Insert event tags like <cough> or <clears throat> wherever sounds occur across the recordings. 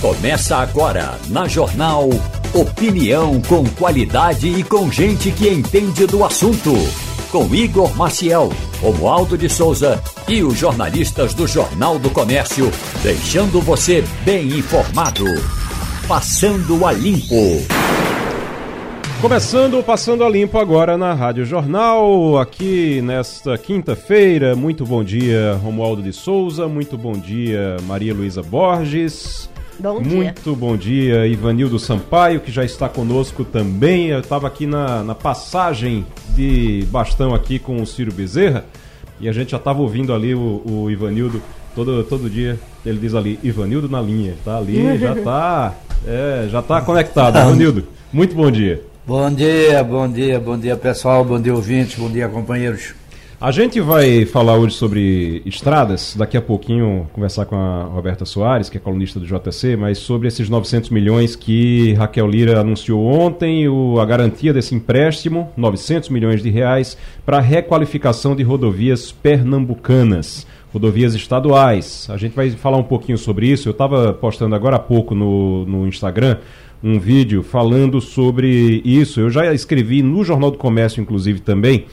Começa agora na Jornal Opinião com qualidade e com gente que entende do assunto. Com Igor Maciel, Romualdo de Souza e os jornalistas do Jornal do Comércio, deixando você bem informado. Passando a Limpo. Começando Passando a Limpo agora na Rádio Jornal, aqui nesta quinta-feira. Muito bom dia, Romualdo de Souza. Muito bom dia, Maria Luísa Borges. Bom dia. Muito bom dia, Ivanildo Sampaio, que já está conosco também. Eu estava aqui na, na passagem de bastão aqui com o Ciro Bezerra e a gente já estava ouvindo ali o, o Ivanildo todo, todo dia. Ele diz ali, Ivanildo na linha, tá ali, já <laughs> tá, é, já tá conectado. Ivanildo, muito bom dia. Bom dia, bom dia, bom dia pessoal, bom dia ouvintes, bom dia companheiros. A gente vai falar hoje sobre estradas, daqui a pouquinho conversar com a Roberta Soares, que é colunista do JC, mas sobre esses 900 milhões que Raquel Lira anunciou ontem, o, a garantia desse empréstimo, 900 milhões de reais, para requalificação de rodovias pernambucanas, rodovias estaduais. A gente vai falar um pouquinho sobre isso. Eu estava postando agora há pouco no, no Instagram um vídeo falando sobre isso. Eu já escrevi no Jornal do Comércio, inclusive, também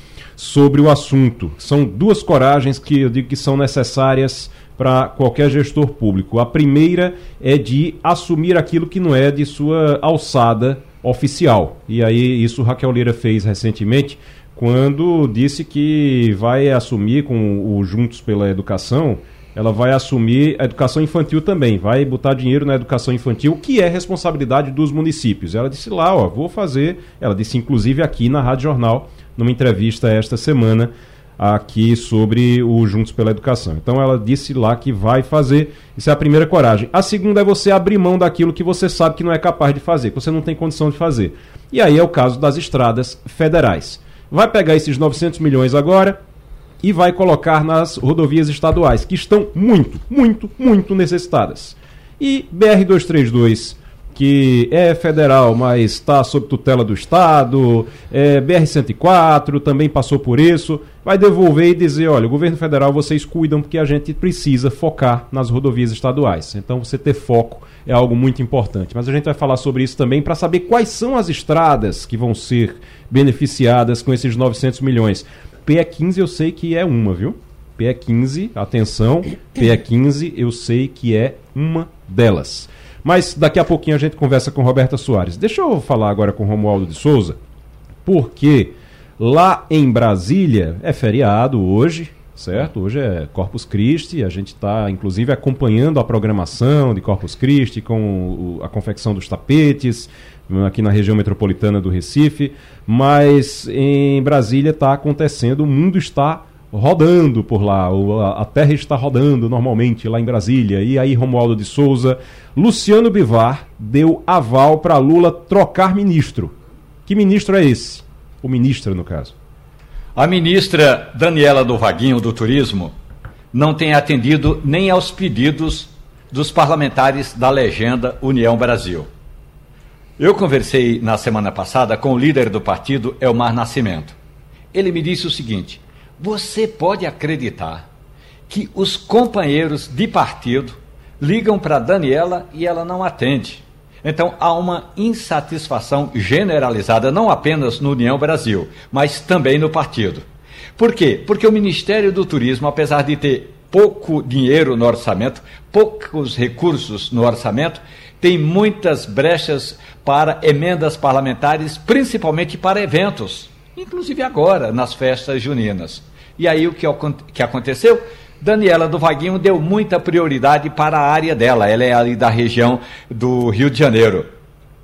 sobre o assunto. São duas coragens que eu digo que são necessárias para qualquer gestor público. A primeira é de assumir aquilo que não é de sua alçada oficial. E aí isso Raquel Lira fez recentemente quando disse que vai assumir com o Juntos pela Educação, ela vai assumir a educação infantil também, vai botar dinheiro na educação infantil, que é responsabilidade dos municípios. Ela disse lá, ó, vou fazer, ela disse inclusive aqui na Rádio Jornal, numa entrevista esta semana aqui sobre o Juntos pela Educação. Então ela disse lá que vai fazer. Isso é a primeira coragem. A segunda é você abrir mão daquilo que você sabe que não é capaz de fazer, que você não tem condição de fazer. E aí é o caso das estradas federais. Vai pegar esses 900 milhões agora e vai colocar nas rodovias estaduais, que estão muito, muito, muito necessitadas. E BR-232 que é federal, mas está sob tutela do Estado, é, BR-104 também passou por isso, vai devolver e dizer, olha, o governo federal vocês cuidam porque a gente precisa focar nas rodovias estaduais. Então você ter foco é algo muito importante. Mas a gente vai falar sobre isso também para saber quais são as estradas que vão ser beneficiadas com esses 900 milhões. PE15 eu sei que é uma, viu? PE15, atenção, PE15 eu sei que é uma delas. Mas daqui a pouquinho a gente conversa com Roberta Soares. Deixa eu falar agora com Romualdo de Souza, porque lá em Brasília é feriado hoje, certo? Hoje é Corpus Christi, a gente está inclusive acompanhando a programação de Corpus Christi com a confecção dos tapetes aqui na região metropolitana do Recife, mas em Brasília está acontecendo, o mundo está rodando por lá, a Terra está rodando normalmente lá em Brasília. E aí, Romualdo de Souza, Luciano Bivar deu aval para Lula trocar ministro. Que ministro é esse? O ministro, no caso. A ministra Daniela do Vaguinho do Turismo não tem atendido nem aos pedidos dos parlamentares da legenda União Brasil. Eu conversei na semana passada com o líder do partido, Elmar Nascimento. Ele me disse o seguinte: você pode acreditar que os companheiros de partido ligam para Daniela e ela não atende. Então há uma insatisfação generalizada, não apenas no União Brasil, mas também no partido. Por quê? Porque o Ministério do Turismo, apesar de ter pouco dinheiro no orçamento, poucos recursos no orçamento, tem muitas brechas para emendas parlamentares, principalmente para eventos, inclusive agora, nas festas juninas. E aí o que, aconteceu? Daniela do Vaguinho deu muita prioridade para a área dela. Ela é ali da região do Rio de Janeiro.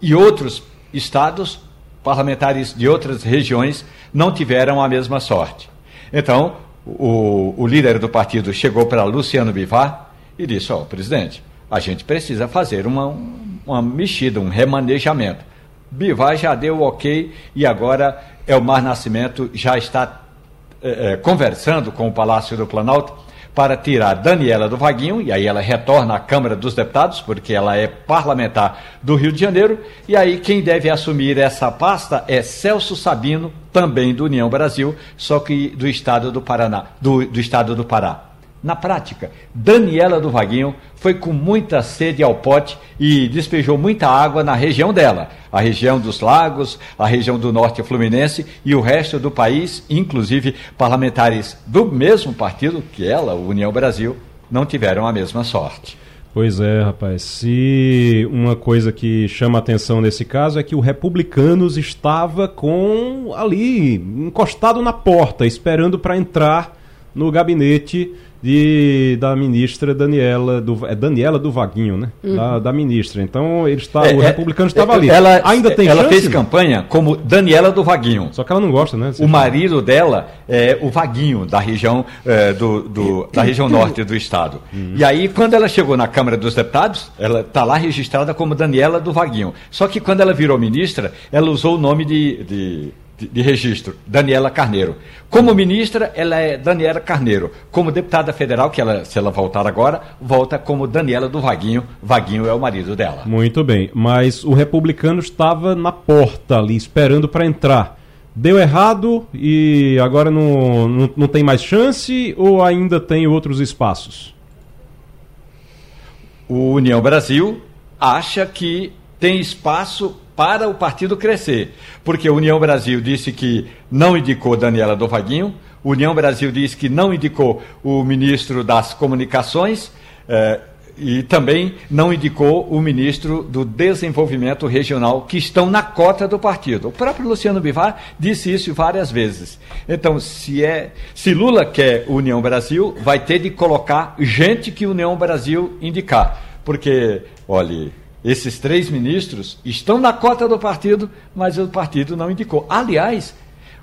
E outros estados, parlamentares de outras regiões, não tiveram a mesma sorte. Então, o, o líder do partido chegou para Luciano Bivar e disse: Ó, oh, presidente, a gente precisa fazer uma, uma mexida, um remanejamento. Bivar já deu ok e agora Elmar Nascimento já está é, conversando com o Palácio do Planalto para tirar Daniela do Vaguinho, e aí ela retorna à Câmara dos Deputados, porque ela é parlamentar do Rio de Janeiro, e aí quem deve assumir essa pasta é Celso Sabino, também do União Brasil, só que do estado do Paraná, do, do estado do Pará. Na prática, Daniela do Vaguinho foi com muita sede ao pote e despejou muita água na região dela, a região dos lagos, a região do norte fluminense e o resto do país, inclusive parlamentares do mesmo partido que ela, União Brasil, não tiveram a mesma sorte. Pois é, rapaz. Se uma coisa que chama atenção nesse caso é que o Republicanos estava com ali encostado na porta, esperando para entrar no gabinete de, da ministra Daniela do é Daniela do Vaguinho, né? Uhum. Da, da, ministra. Então ele está, é, o é, republicano estava é, ali. Ela ainda tem Ela chance? fez campanha como Daniela do Vaguinho. Só que ela não gosta, né? O marido dela é o Vaguinho da região é, do, do, da região norte do estado. Uhum. E aí quando ela chegou na Câmara dos Deputados, ela está lá registrada como Daniela do Vaguinho. Só que quando ela virou ministra, ela usou o nome de, de de, de, registro, Daniela Carneiro. Como ministra, ela é Daniela Carneiro. Como deputada federal, que ela, se ela voltar agora, volta como Daniela do Vaguinho. Vaguinho é o marido dela. Muito bem, mas o republicano estava na porta ali, esperando para entrar. Deu errado e agora não, não, não tem mais chance ou ainda tem outros espaços? O União Brasil acha que tem espaço para o partido crescer. Porque a União Brasil disse que não indicou Daniela do Vaguinho, União Brasil disse que não indicou o ministro das Comunicações eh, e também não indicou o ministro do Desenvolvimento Regional, que estão na cota do partido. O próprio Luciano Bivar disse isso várias vezes. Então, se, é, se Lula quer União Brasil, vai ter de colocar gente que União Brasil indicar. Porque, olhe, esses três ministros estão na cota do partido, mas o partido não indicou. Aliás,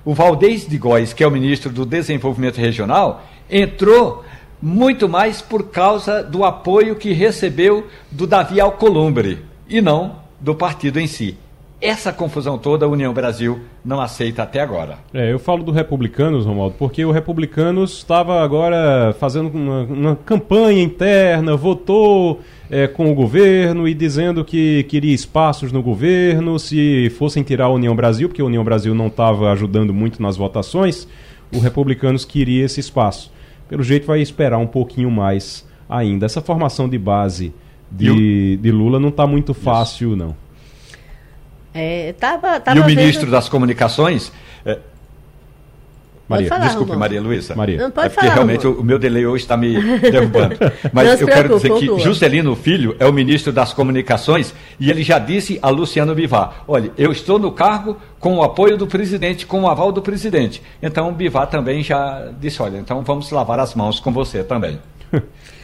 o Valdez de Góes, que é o ministro do Desenvolvimento Regional, entrou muito mais por causa do apoio que recebeu do Davi Alcolumbre e não do partido em si. Essa confusão toda a União Brasil não aceita até agora. É, eu falo do Republicanos, Romualdo, porque o Republicanos estava agora fazendo uma, uma campanha interna, votou é, com o governo e dizendo que queria espaços no governo, se fossem tirar a União Brasil, porque a União Brasil não estava ajudando muito nas votações, o Republicanos queria esse espaço. Pelo jeito vai esperar um pouquinho mais ainda. Essa formação de base de, de Lula não está muito fácil, Isso. não. É, tava, tava e o ministro vendo... das Comunicações. É... Maria, falar, desculpe, Romão. Maria Luísa. Maria. Não pode é porque falar, realmente o, o, meu delay hoje está me derrubando. <laughs> Mas eu quero dizer que Juscelino Filho é o ministro das Comunicações e ele já disse a Luciano Bivar: olha, eu estou no cargo com o apoio do presidente, com o aval do presidente. Então o Bivar também já disse: olha, então vamos lavar as mãos com você também. <laughs>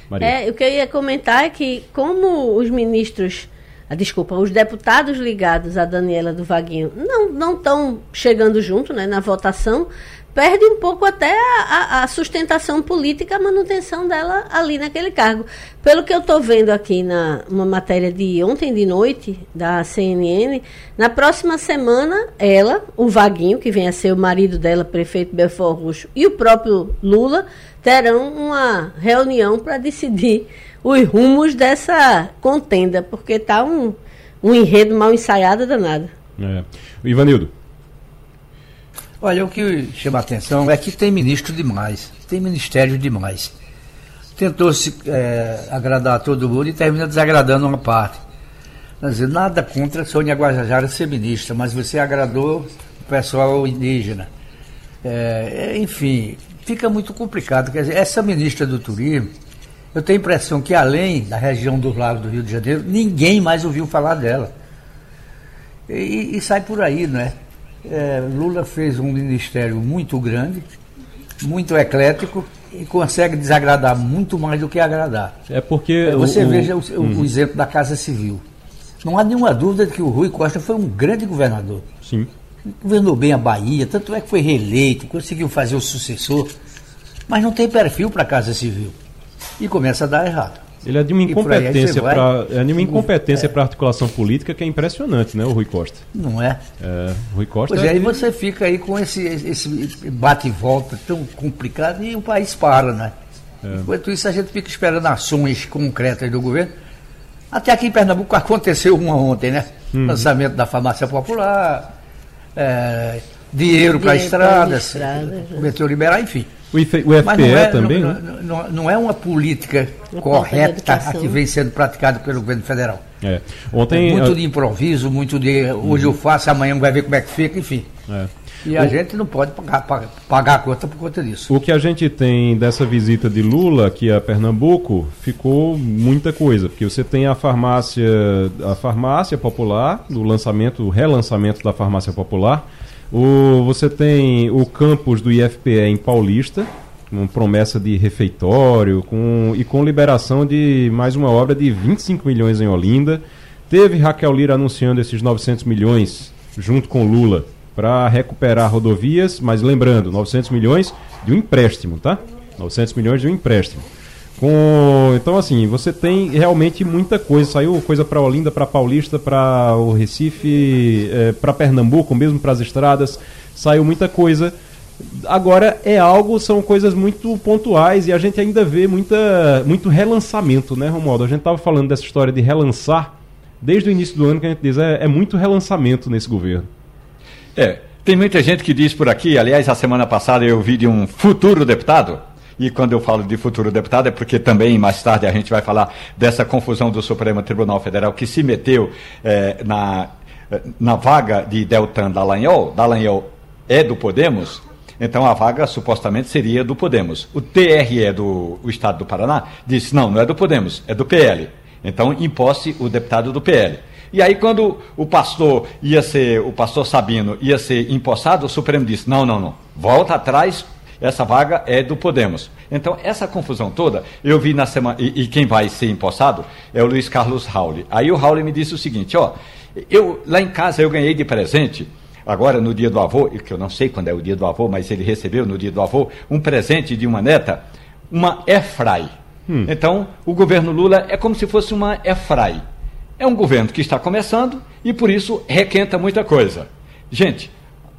Maria. É, o que eu ia comentar é que, como os ministros desculpa, os deputados ligados a Daniela do Vaguinho não estão chegando junto né, na votação, perde um pouco até a, a, sustentação política, a manutenção dela ali naquele cargo. Pelo que eu estou vendo aqui na uma matéria de ontem de noite da CNN, na próxima semana ela, o Vaguinho, que vem a ser o marido dela, prefeito Belfort Roxo, e o próprio Lula terão uma reunião para decidir os rumos dessa contenda, porque está um, um enredo mal ensaiado danado. É. Ivanildo. Olha, o que chama a atenção é que tem ministro demais, tem ministério demais. Tentou se é, agradar a todo mundo e termina desagradando uma parte. Quer dizer, nada contra a Sônia Guajajara ser ministra, mas você agradou o pessoal indígena. É, enfim, fica muito complicado. Quer dizer, essa ministra do turismo, eu tenho a impressão que além da região dos lagos do Rio de Janeiro, ninguém mais ouviu falar dela. E, e sai por aí, não é? é? Lula fez um ministério muito grande, muito eclético e consegue desagradar muito mais do que agradar. É porque. Você o, veja o, o, o exemplo da Casa Civil. Não há nenhuma dúvida de que o Rui Costa foi um grande governador. Sim. Governou bem a Bahia, tanto é que foi reeleito, conseguiu fazer o sucessor, mas não tem perfil para a Casa Civil e começa a dar errado. Ele é de uma incompetência para é de uma incompetência é. para articulação política que é impressionante, né, o Rui Costa. Não é? É, o Rui Costa. Pois é, é aí você fica aí com esse, esse bate e volta tão complicado e o país para, né? É. Enquanto isso a gente fica esperando ações concretas do governo. Até aqui em Pernambuco aconteceu uma ontem, né? Uhum. Lançamento da farmácia popular, é, dinheiro para estradas, estrada, começou a liberar, enfim. O, IFE, o FPE não é, também? Não, né? não, não, é uma política correta a que vem sendo praticada pelo governo federal. É. Ontem, é muito de improviso, muito de hoje eu faço, amanhã vai ver como é que fica, enfim. É. E a o... gente não pode pagar, pagar a conta por conta disso. O que a gente tem dessa visita de Lula aqui a Pernambuco ficou muita coisa, porque você tem a farmácia, a farmácia popular, o lançamento, o relançamento da farmácia popular. O, você tem o campus do IFPE em Paulista, com promessa de refeitório com, e com liberação de mais uma obra de 25 milhões em Olinda. Teve Raquel Lira anunciando esses 900 milhões junto com Lula para recuperar rodovias, mas lembrando, 900 milhões de um empréstimo, tá? 900 milhões de um empréstimo. Com, então assim, você tem realmente muita coisa. Saiu coisa para Olinda, para Paulista, para o Recife, é, para Pernambuco, mesmo para as estradas. Saiu muita coisa. Agora é algo, são coisas muito pontuais e a gente ainda vê muita, muito relançamento, né, Romualdo? A gente estava falando dessa história de relançar desde o início do ano que a gente diz é, é muito relançamento nesse governo. É, tem muita gente que diz por aqui, aliás, a semana passada eu vi de um futuro deputado, e quando eu falo de futuro deputado é porque também mais tarde a gente vai falar dessa confusão do Supremo Tribunal Federal que se meteu é, na, na vaga de Deltan Dallagnol. Dallagnol é do Podemos, então a vaga supostamente seria do Podemos. O TRE do o Estado do Paraná disse: não, não é do Podemos, é do PL. Então imposse o deputado do PL. E aí, quando o pastor ia ser, o pastor Sabino ia ser empossado, o Supremo disse: não, não, não, volta atrás, essa vaga é do Podemos. Então, essa confusão toda, eu vi na semana. E, e quem vai ser empossado é o Luiz Carlos Rauli. Aí o Rauli me disse o seguinte: ó, eu lá em casa eu ganhei de presente agora no dia do avô, que eu não sei quando é o dia do avô, mas ele recebeu no dia do avô, um presente de uma neta, uma Efrai. Hum. Então, o governo Lula é como se fosse uma Efrai. É um governo que está começando e por isso requenta muita coisa. Gente,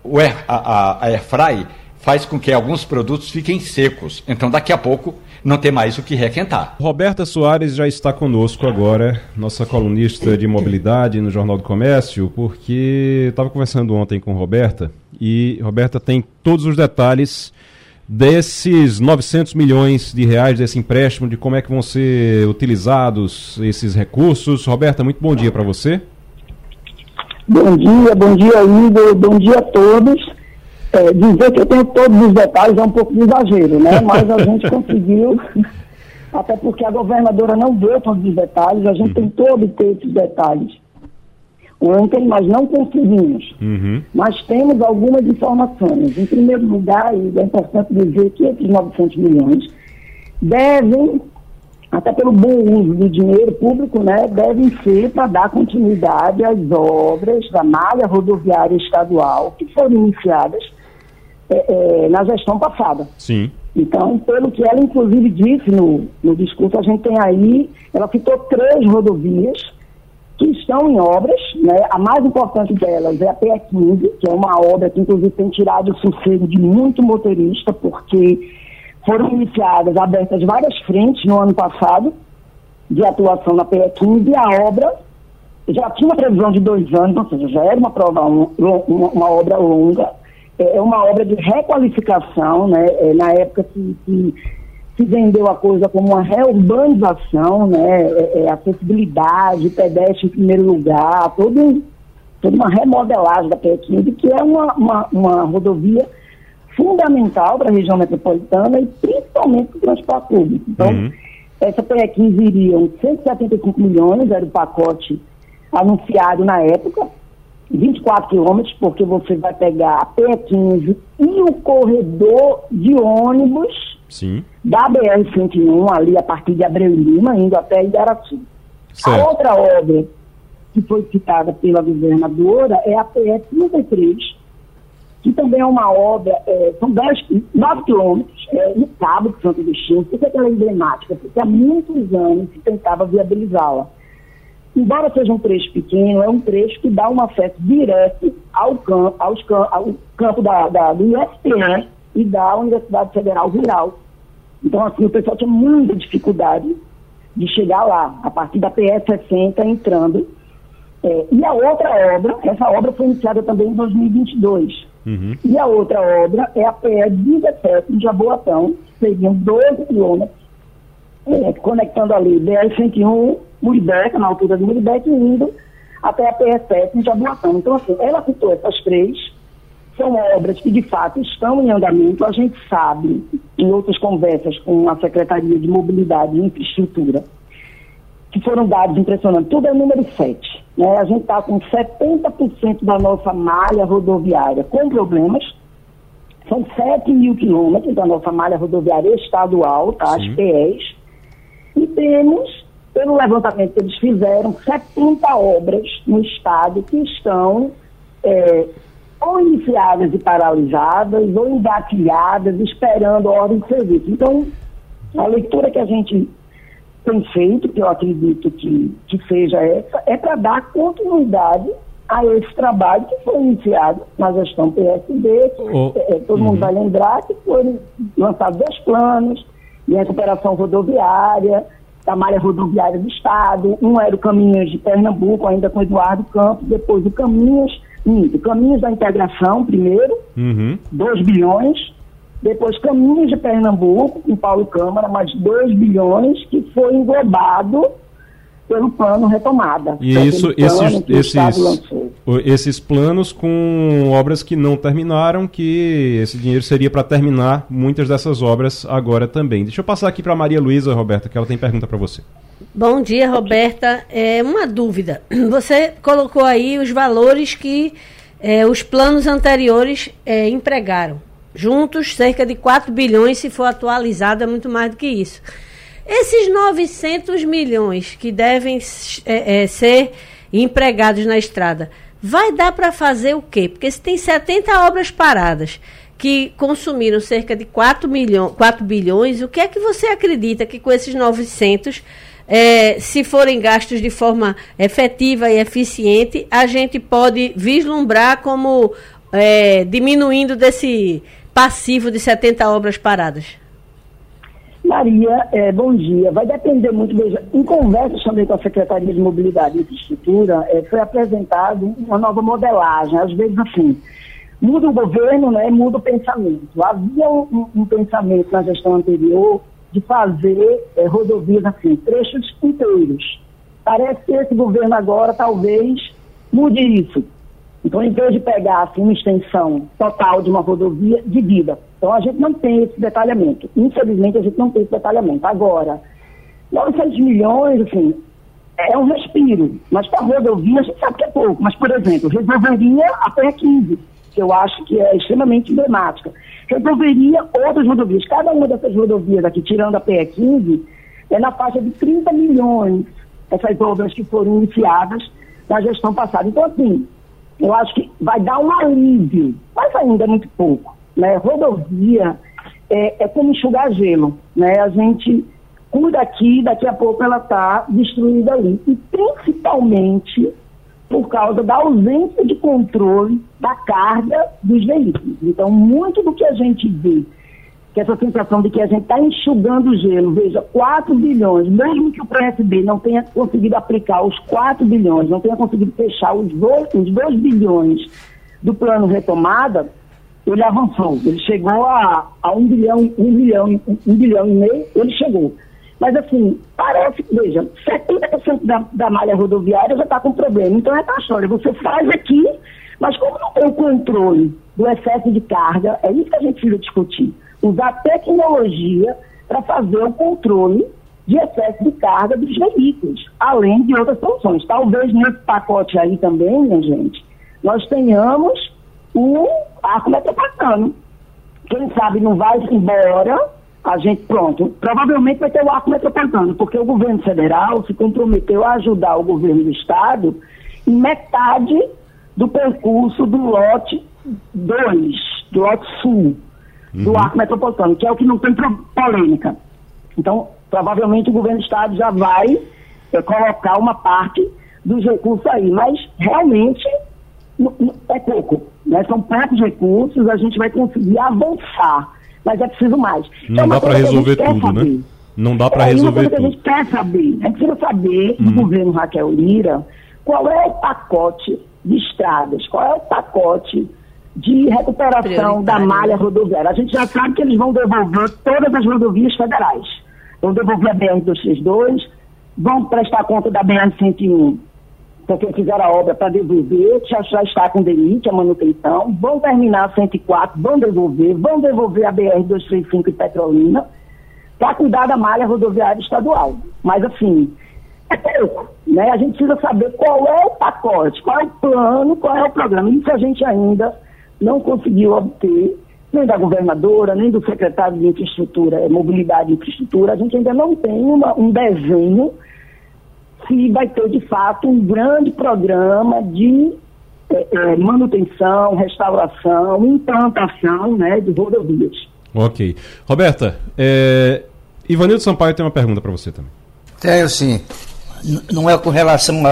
o a, a, a Airfry faz com que alguns produtos fiquem secos. Então daqui a pouco não tem mais o que requentar. Roberta Soares já está conosco agora, nossa colunista de mobilidade no Jornal do Comércio, porque estava conversando ontem com Roberta e Roberta tem todos os detalhes desses 900 milhões de reais desse empréstimo, de como é que vão ser utilizados esses recursos. Roberta, muito bom dia para você. Bom dia, bom dia, Igor, bom dia a todos. É, dizer que eu tenho todos os detalhes é um pouco de exagero, né? <laughs> Mas a gente conseguiu, até porque a governadora não deu todos os detalhes, a gente uhum. tentou obter esses detalhes ontem, mas não conseguimos. Uhum. Mas temos algumas informações. Em primeiro lugar, e é importante dizer que esses 900 milhões devem, até pelo bom uso do dinheiro público, né, devem ser para dar continuidade às obras da malha rodoviária estadual que foram iniciadas é, é, na gestão passada. Sim. Então, pelo que ela inclusive disse no, no discurso, a gente tem aí, ela citou três rodovias que estão em obras, né? a mais importante delas é a PE15, que é uma obra que inclusive tem tirado o sossego de muito motorista, porque foram iniciadas, abertas várias frentes no ano passado de atuação na PE15 e a obra já tinha uma previsão de dois anos, ou seja, já era uma, prova, uma, uma obra longa, é, é uma obra de requalificação, né? É, na época que, que se vendeu a coisa como uma reurbanização, né, é, é, acessibilidade, pedestre em primeiro lugar, todo, toda uma remodelagem da PE15, que é uma, uma, uma rodovia fundamental para a região metropolitana e principalmente para o transporte público. Então, uhum. essa PE15 iriam 175 milhões, era o pacote anunciado na época, 24 quilômetros, porque você vai pegar a PE15 e o corredor de ônibus Sim. da BR-101, ali a partir de Abreu e Lima, indo até. Certo. A outra obra que foi citada pela governadora é a PE 33, que também é uma obra, é, são 10, 9 quilômetros, é, no Cabo de Santo Agostinho, por que ela é emblemática? Porque há muitos anos se tentava viabilizá-la. Embora seja um trecho pequeno, é um trecho que dá um acesso direto ao campo, aos, ao campo da, da, do IFPE e da Universidade Federal Rural. Então, assim, o pessoal tinha muita dificuldade de chegar lá, a partir da PS 60 entrando. É, e a outra obra, essa obra foi iniciada também em 2022. Uhum. E a outra obra é a PE 17 em Jaboatão, seriam 12 quilômetros, é, conectando ali BR-101, Muribeca, na altura de Muribeca, e indo até a PE 7 em Jaboatão. Então, assim, ela citou essas três, são obras que de fato estão em andamento. A gente sabe, em outras conversas com a Secretaria de Mobilidade e Infraestrutura, que foram dados impressionantes. Tudo é número 7. Né? A gente está com 70% da nossa malha rodoviária com problemas. São 7 mil quilômetros da nossa malha rodoviária estadual, tá? as PEs. E temos, pelo levantamento que eles fizeram, 70 obras no estado que estão é, ou iniciadas e paralisadas, ou engatilhadas, esperando a ordem de serviço. Então, a leitura que a gente tem feito, que eu acredito que, que seja essa, é para dar continuidade a esse trabalho que foi iniciado na gestão PSD. Oh, é, todo uhum. mundo vai lembrar que foram lançados dois planos de recuperação rodoviária, da malha rodoviária do Estado. Um era o Caminhos de Pernambuco, ainda com Eduardo Campos, depois o Caminhos, o Caminhos da Integração, primeiro, uhum. 2 bilhões, depois Caminhos de Pernambuco, com Paulo Câmara, mais 2 bilhões, que foi englobado pelo plano retomada. E isso, esses, esses, esses planos com obras que não terminaram, que esse dinheiro seria para terminar muitas dessas obras agora também. Deixa eu passar aqui para Maria Luísa, Roberta, que ela tem pergunta para você. Bom dia, Roberta. É uma dúvida. <clears throat> Você colocou aí os valores que é, os planos anteriores é, empregaram juntos cerca de 4 bilhões, se for atualizado, é muito mais do que isso. Esses 900 milhões que devem é, é, ser empregados na estrada, vai dar para fazer o quê? Porque se tem 70 obras paradas que consumiram cerca de 4, milhões, 4 bilhões, o que é que você acredita que com esses 900 é, se forem gastos de forma efetiva e eficiente, a gente pode vislumbrar como é, diminuindo desse passivo de 70 obras paradas? Maria, é, bom dia. Vai depender muito, veja, em conversas também com a Secretaria de Mobilidade e Infraestrutura, é, foi apresentado uma nova modelagem. Às vezes, assim, muda o governo, né, muda o pensamento. Havia um, um pensamento na gestão anterior de fazer é, rodovias, assim, trechos inteiros. Parece que esse governo agora talvez mude isso. Então, em vez de pegar assim, uma extensão total de uma rodovia, divida. Então, a gente não tem esse detalhamento. Infelizmente, a gente não tem esse detalhamento. Agora, 900 milhões, assim, é um respiro. Mas para rodovia, a gente sabe que é pouco. Mas, por exemplo, resolveria a PE15, que eu acho que é extremamente emblemática. Resolveria outras rodovias. Cada uma dessas rodovias aqui, tirando a PE15, é na faixa de 30 milhões, essas obras que foram iniciadas na gestão passada. Então, assim, eu acho que vai dar um alívio, mas ainda é muito pouco. Né? Rodovia é, é como enxugar gelo. Né? A gente cuida aqui, daqui a pouco ela está destruída ali. E principalmente por causa da ausência de controle da carga dos veículos. Então, muito do que a gente vê que essa sensação de que a gente está enxugando o gelo, veja, 4 bilhões, mesmo que o PSB não tenha conseguido aplicar os 4 bilhões, não tenha conseguido fechar os 2, os 2 bilhões do plano retomada, ele avançou, ele chegou a, a 1 bilhão, 1 bilhão, 1 bilhão e meio, ele chegou. Mas assim, parece, veja, 70% da, da malha rodoviária já está com problema. Então é a história, você faz aqui, mas como não tem o controle do excesso de carga, é isso que a gente precisa discutir usar tecnologia para fazer o controle de excesso de carga dos veículos, além de outras soluções. Talvez nesse pacote aí também, minha gente, nós tenhamos um arco metropolitano. Quem sabe não vai embora, a gente, pronto, provavelmente vai ter o arco metropolitano, porque o governo federal se comprometeu a ajudar o governo do estado em metade do percurso do lote 2, do lote sul do uhum. arco metropolitano, que é o que não tem polêmica. Então, provavelmente o governo do Estado já vai é, colocar uma parte dos recursos aí, mas realmente é pouco. Né? São poucos recursos, a gente vai conseguir avançar, mas é preciso mais. Não é dá para resolver tudo, né? saber. né? Não dá para é, resolver uma coisa tudo. que a gente quer saber, a gente precisa saber do governo Raquel Lira qual é o pacote de estradas, qual é o pacote de recuperação da malha rodoviária. A gente já sabe que eles vão devolver todas as rodovias federais. Vão devolver a BR-232, vão prestar conta da BR-101, porque fizeram a obra para devolver, já, já está com DENIT, a manutenção, vão terminar a 104, vão devolver, vão devolver a BR-235 e Petrolina, para cuidar da malha rodoviária estadual. Mas, assim, é pouco. Né? A gente precisa saber qual é o pacote, qual é o plano, qual é o programa. Isso a gente ainda não conseguiu obter, nem da governadora, nem do secretário de Infraestrutura, Mobilidade e Infraestrutura. A gente ainda não tem uma, um desenho se vai ter, de fato, um grande programa de é, é, manutenção, restauração, implantação né, de rodovias. Ok. Roberta, é... Ivanildo Sampaio tem uma pergunta para você também. Tenho sim. não é com relação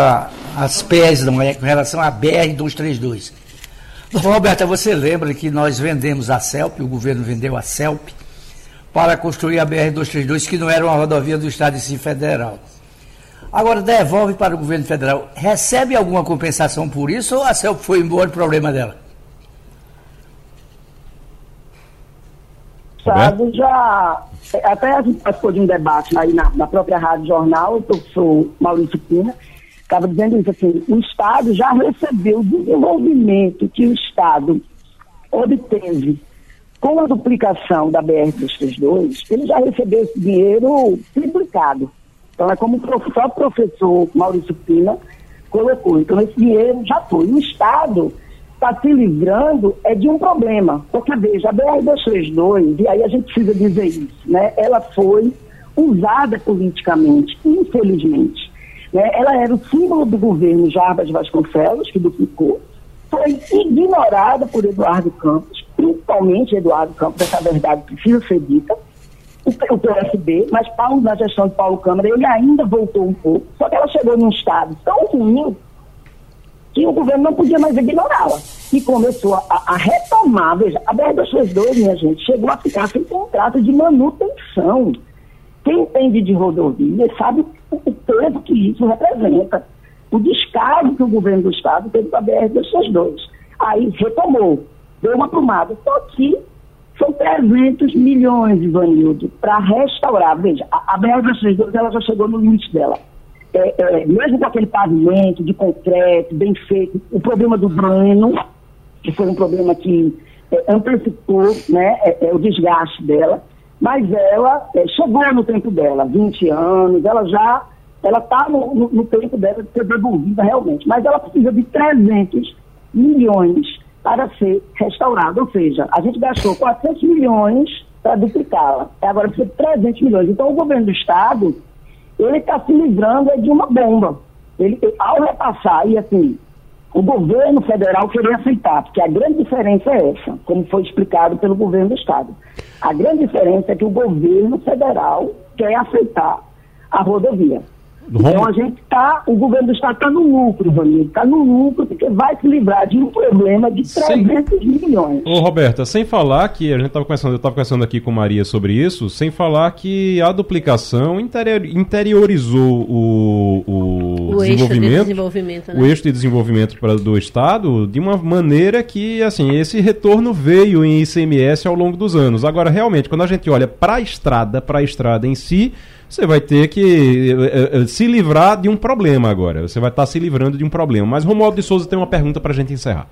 às PES, não é com relação à BR-232. Roberta, você lembra que nós vendemos a CELP, o governo vendeu a CELP, para construir a BR-232, que não era uma rodovia do Estado e sim federal. Agora devolve para o governo federal. Recebe alguma compensação por isso ou a CELP foi embora o problema dela? Estado já. Até a gente participou de um debate aí na, na própria Rádio Jornal, o professor Maurício Pina estava dizendo isso assim: o Estado já recebeu o desenvolvimento que o Estado obteve com a duplicação da BR-332, ele já recebeu esse dinheiro triplicado. Então, é como o professor Maurício Pina colocou. Então, esse dinheiro já foi. O Estado está se livrando é de um problema. Porque, veja, a BR-232, e aí a gente precisa dizer isso, né? Ela foi usada politicamente, infelizmente. Né? Ela era o símbolo do governo Jarbas Vasconcelos, que duplicou, foi ignorada por Eduardo Campos, principalmente Eduardo Campos, essa verdade precisa ser dita, o, PSB, mas Paulo, na gestão de Paulo Câmara, ele ainda voltou um pouco, só que ela chegou num estado tão ruim que o governo não podia mais ignorá-la. E começou a, a retomar, veja, a BR-232, minha gente, chegou a ficar sem contrato de manutenção. Quem entende de rodovia sabe o peso que isso representa. O descaso que o governo do Estado teve com a BR-232. Aí retomou, deu uma prumada. Só que são 300 milhões, Ivanildo, para restaurar. Veja, a, a BR-232 ela já chegou no limite dela. É, é, mesmo com aquele pavimento de concreto, bem feito, o problema do dreno, que foi um problema que é, antecipou né, é, é, o desgaste dela, mas ela é, chegou no tempo dela, 20 anos, ela já ela está no, no, no, tempo dela de ser devolvida realmente, mas ela precisa de 300 milhões para ser restaurada, ou seja, a gente gastou 400 milhões para duplicá-la, agora precisa de 300 milhões. Então o governo do Estado, ele está se livrando de uma bomba. Ele, ao repassar, e assim, o governo federal queria aceitar, porque a grande diferença é essa, como foi explicado pelo governo do Estado. A grande diferença é que o governo federal quer aceitar a rodovia. Então a gente está, o governo do Estado está no lucro, Vanildo, está no lucro, porque vai se livrar de um problema de 300 sem... milhões. Ô Roberta, sem falar que, a gente estava conversando, eu estava conversando aqui com Maria sobre isso, sem falar que a duplicação interior, interiorizou o, o, o desenvolvimento, eixo de desenvolvimento, né? o eixo de desenvolvimento pra, do Estado de uma maneira que, assim, esse retorno veio em ICMS ao longo dos anos. Agora, realmente, quando a gente olha para a estrada, para a estrada em si, você vai ter que uh, uh, se livrar de um problema agora. Você vai estar se livrando de um problema. Mas Romualdo de Souza tem uma pergunta para a gente encerrar.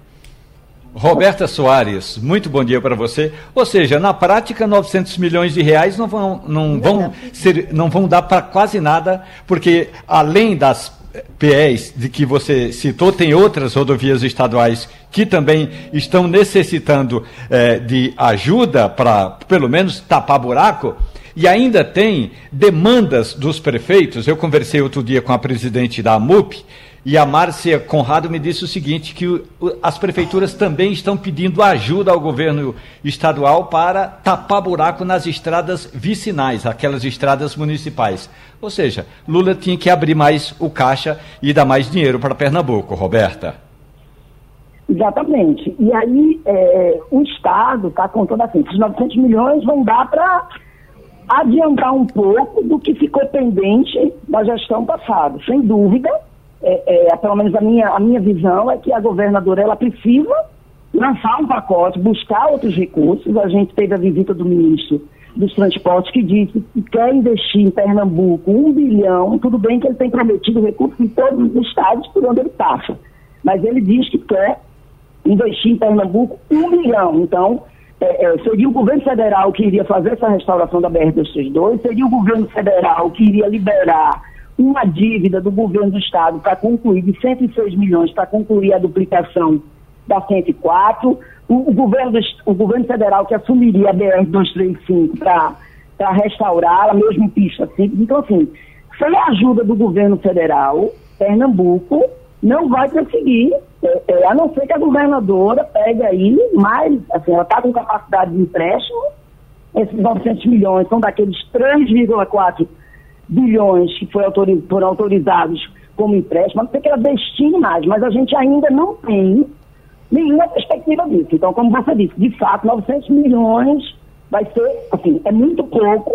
Roberta Soares, muito bom dia para você. Ou seja, na prática, 900 milhões de reais não vão, não vão, ser, não vão dar para quase nada, porque além das PEs de que você citou, tem outras rodovias estaduais que também estão necessitando eh, de ajuda para, pelo menos, tapar buraco. E ainda tem demandas dos prefeitos. Eu conversei outro dia com a presidente da AMUP e a Márcia Conrado me disse o seguinte: que as prefeituras também estão pedindo ajuda ao governo estadual para tapar buraco nas estradas vicinais, aquelas estradas municipais. Ou seja, Lula tinha que abrir mais o caixa e dar mais dinheiro para Pernambuco, Roberta. Exatamente. E aí é, o Estado está contando assim: esses 900 milhões vão dar para adiantar um pouco do que ficou pendente da gestão passada. Sem dúvida, é, é, pelo menos a minha, a minha visão é que a governadora ela precisa lançar um pacote, buscar outros recursos. A gente teve a visita do ministro dos Transportes que disse que quer investir em Pernambuco um bilhão. Tudo bem que ele tem prometido recursos em todos os estados por onde ele passa, mas ele diz que quer investir em Pernambuco um bilhão. Então, é, é, seria o governo federal que iria fazer essa restauração da BR-232, seria o governo federal que iria liberar uma dívida do governo do estado para concluir, de 106 milhões, para concluir a duplicação da 104, o, o, governo, o governo federal que assumiria a BR-235 para restaurá-la, mesmo pista simples. Então, assim, sem a ajuda do governo federal, Pernambuco não vai conseguir, é, é, a não ser que a governadora pegue aí mais, assim, ela está com capacidade de empréstimo, esses 900 milhões são daqueles 3,4 bilhões que foi autoriz, foram autorizados como empréstimo, a não ser que ela destine mais, mas a gente ainda não tem nenhuma perspectiva disso. Então, como você disse, de fato, 900 milhões vai ser, assim, é muito pouco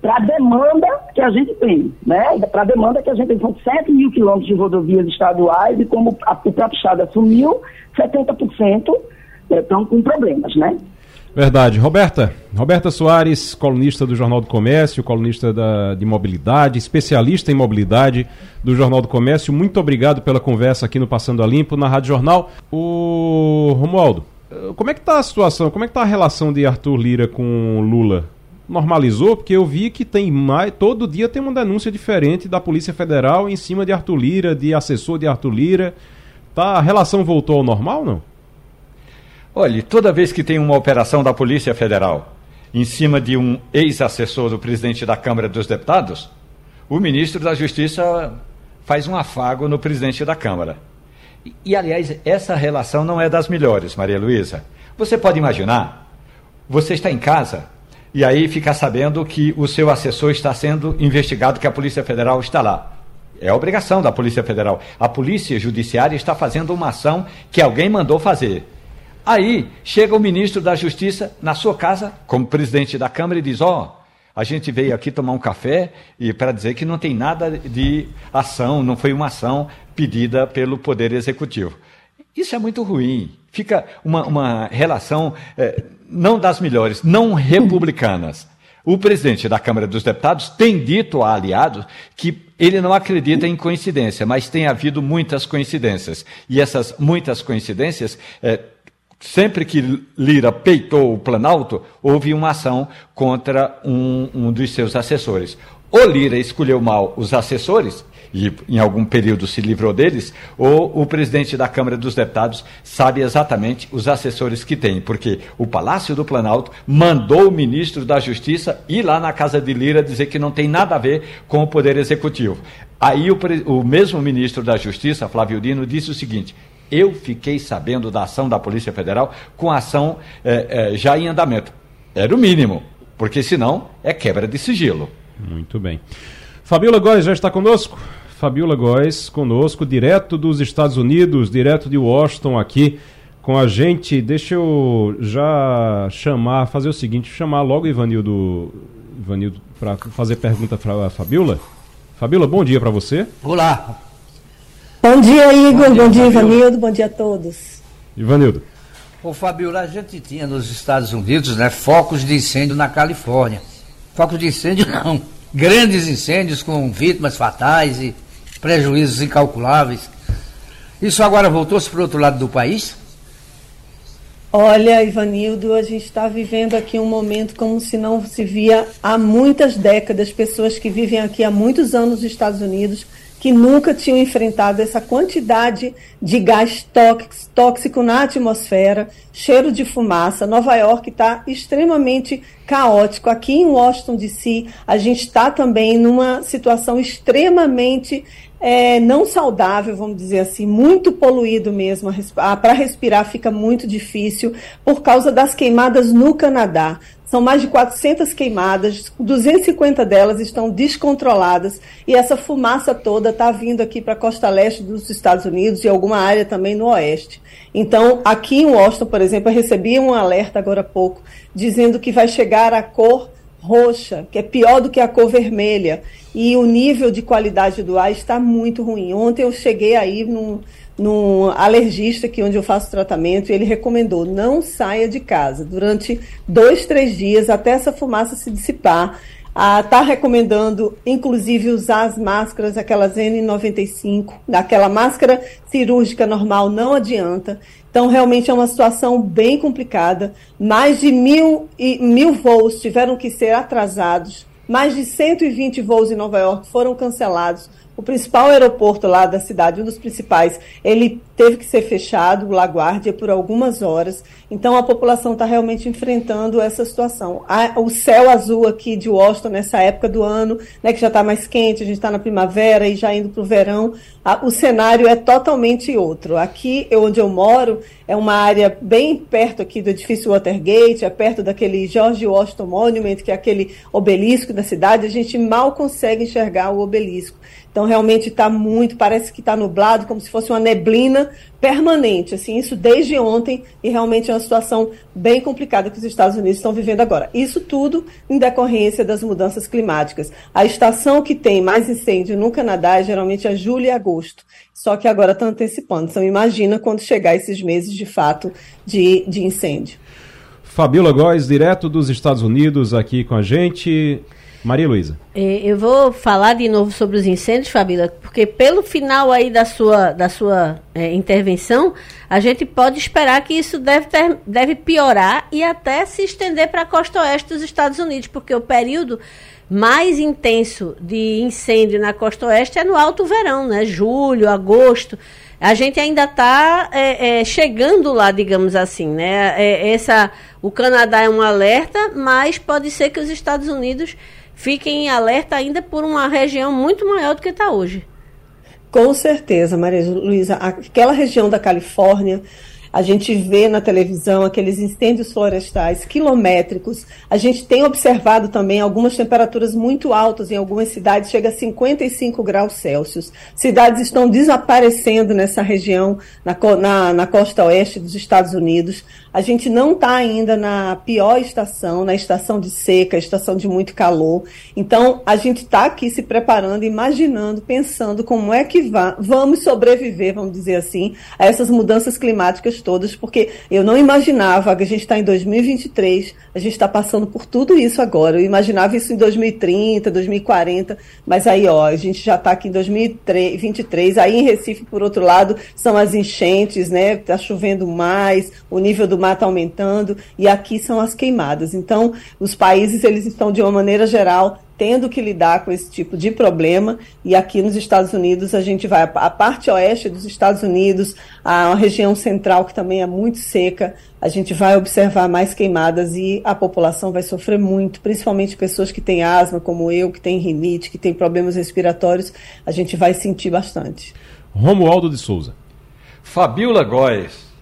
para a demanda que a gente tem, né? Para a demanda que a gente tem, são 7 mil quilômetros de rodovias estaduais e como a, o próprio Estado assumiu, 70% estão com problemas, né? Verdade. Roberta, Roberta Soares, colunista do Jornal do Comércio, colunista da, de mobilidade, especialista em mobilidade do Jornal do Comércio, muito obrigado pela conversa aqui no Passando a Limpo, na Rádio Jornal. O Romualdo, como é que está a situação, como é que está a relação de Arthur Lira com Lula? Normalizou? Porque eu vi que tem mais, todo dia tem uma denúncia diferente da Polícia Federal em cima de Arthur Lira, de assessor de Arthur Lira. Tá, a relação voltou ao normal, não? Olhe, toda vez que tem uma operação da Polícia Federal em cima de um ex-assessor do presidente da Câmara dos Deputados, o ministro da Justiça faz um afago no presidente da Câmara. E, e aliás, essa relação não é das melhores, Maria Luísa. Você pode imaginar, você está em casa e aí ficar sabendo que o seu assessor está sendo investigado, que a Polícia Federal está lá. É obrigação da Polícia Federal. A Polícia Judiciária está fazendo uma ação que alguém mandou fazer. Aí chega o ministro da Justiça na sua casa, como presidente da Câmara, e diz: Ó, oh, a gente veio aqui tomar um café e para dizer que não tem nada de ação, não foi uma ação pedida pelo Poder Executivo. Isso é muito ruim. Fica uma, uma relação é, não das melhores, não republicanas. O presidente da Câmara dos Deputados tem dito a aliados que ele não acredita em coincidência, mas tem havido muitas coincidências. E essas muitas coincidências é, sempre que Lira peitou o Planalto, houve uma ação contra um, um dos seus assessores. Ou Lira escolheu mal os assessores, e em algum período se livrou deles, ou o presidente da Câmara dos Deputados sabe exatamente os assessores que tem, porque o Palácio do Planalto mandou o ministro da Justiça ir lá na casa de Lira dizer que não tem nada a ver com o Poder Executivo. Aí o, o mesmo ministro da Justiça, Flávio Dino, disse o seguinte: eu fiquei sabendo da ação da Polícia Federal com ação é, é, já em andamento. Era o mínimo, porque senão é quebra de sigilo. Muito bem. Fabiola Góes já está conosco? Fabiola Góes conosco, direto dos Estados Unidos, direto de Washington aqui com a gente. Deixa eu já chamar, fazer o seguinte, chamar logo o Ivanildo, Ivanildo para fazer pergunta para a Fabiola. Fabiola, bom dia para você. Olá, Bom dia, Igor. Bom dia, bom dia Ivanildo. Bom dia a todos. Ivanildo. Ô, Fabiola, a gente tinha nos Estados Unidos né, focos de incêndio na Califórnia. Focos de incêndio <laughs> não. Grandes incêndios com vítimas fatais e prejuízos incalculáveis. Isso agora voltou-se para o outro lado do país? Olha, Ivanildo, a gente está vivendo aqui um momento como se não se via há muitas décadas. Pessoas que vivem aqui há muitos anos nos Estados Unidos que nunca tinham enfrentado essa quantidade de gás tóxico na atmosfera, cheiro de fumaça. Nova York está extremamente caótico. Aqui em Washington DC, a gente está também numa situação extremamente é, não saudável, vamos dizer assim, muito poluído mesmo. Para respirar fica muito difícil por causa das queimadas no Canadá. São mais de 400 queimadas, 250 delas estão descontroladas e essa fumaça toda está vindo aqui para a costa leste dos Estados Unidos e alguma área também no oeste. Então, aqui em Washington, por exemplo, eu recebi um alerta agora há pouco dizendo que vai chegar a cor roxa, que é pior do que a cor vermelha, e o nível de qualidade do ar está muito ruim. Ontem eu cheguei aí num, num alergista aqui onde eu faço tratamento e ele recomendou não saia de casa durante dois, três dias até essa fumaça se dissipar. Está ah, recomendando, inclusive, usar as máscaras, aquelas N95, aquela máscara cirúrgica normal não adianta. Então, realmente é uma situação bem complicada. Mais de mil, mil voos tiveram que ser atrasados. Mais de 120 voos em Nova York foram cancelados o principal aeroporto lá da cidade, um dos principais, ele teve que ser fechado, o LaGuardia, por algumas horas. Então a população está realmente enfrentando essa situação. o céu azul aqui de Washington, nessa época do ano, né, que já está mais quente, a gente está na primavera e já indo para o verão, o cenário é totalmente outro. Aqui onde eu moro é uma área bem perto aqui do edifício Watergate, é perto daquele George Washington Monument, que é aquele obelisco da cidade, a gente mal consegue enxergar o obelisco. Então realmente está muito, parece que está nublado, como se fosse uma neblina permanente, assim, isso desde ontem, e realmente é uma situação bem complicada que os Estados Unidos estão vivendo agora. Isso tudo em decorrência das mudanças climáticas. A estação que tem mais incêndio no Canadá é geralmente a julho e agosto, só que agora está antecipando. Então imagina quando chegar esses meses de fato de, de incêndio. Fabiola Góes, direto dos Estados Unidos, aqui com a gente. Maria Luísa. É, eu vou falar de novo sobre os incêndios, Fabíola, porque pelo final aí da sua, da sua é, intervenção, a gente pode esperar que isso deve, ter, deve piorar e até se estender para a costa oeste dos Estados Unidos, porque o período mais intenso de incêndio na costa oeste é no alto verão, né? Julho, agosto. A gente ainda está é, é, chegando lá, digamos assim, né? É, essa, o Canadá é um alerta, mas pode ser que os Estados Unidos fiquem em alerta ainda por uma região muito maior do que está hoje. Com certeza, Maria Luísa. Aquela região da Califórnia, a gente vê na televisão aqueles incêndios florestais quilométricos. A gente tem observado também algumas temperaturas muito altas em algumas cidades, chega a 55 graus Celsius. Cidades estão desaparecendo nessa região, na, na, na costa oeste dos Estados Unidos. A gente não está ainda na pior estação, na estação de seca, estação de muito calor. Então, a gente está aqui se preparando, imaginando, pensando como é que va vamos sobreviver, vamos dizer assim, a essas mudanças climáticas todas, porque eu não imaginava que a gente está em 2023, a gente está passando por tudo isso agora. Eu imaginava isso em 2030, 2040, mas aí, ó, a gente já está aqui em 2023. Aí em Recife, por outro lado, são as enchentes, né? Está chovendo mais, o nível do mar está aumentando, e aqui são as queimadas. Então, os países, eles estão, de uma maneira geral, tendo que lidar com esse tipo de problema. E aqui nos Estados Unidos, a gente vai a parte oeste dos Estados Unidos, a região central, que também é muito seca, a gente vai observar mais queimadas e a população vai sofrer muito, principalmente pessoas que têm asma, como eu, que têm rinite, que têm problemas respiratórios, a gente vai sentir bastante. Romualdo de Souza. Fabiola Góes,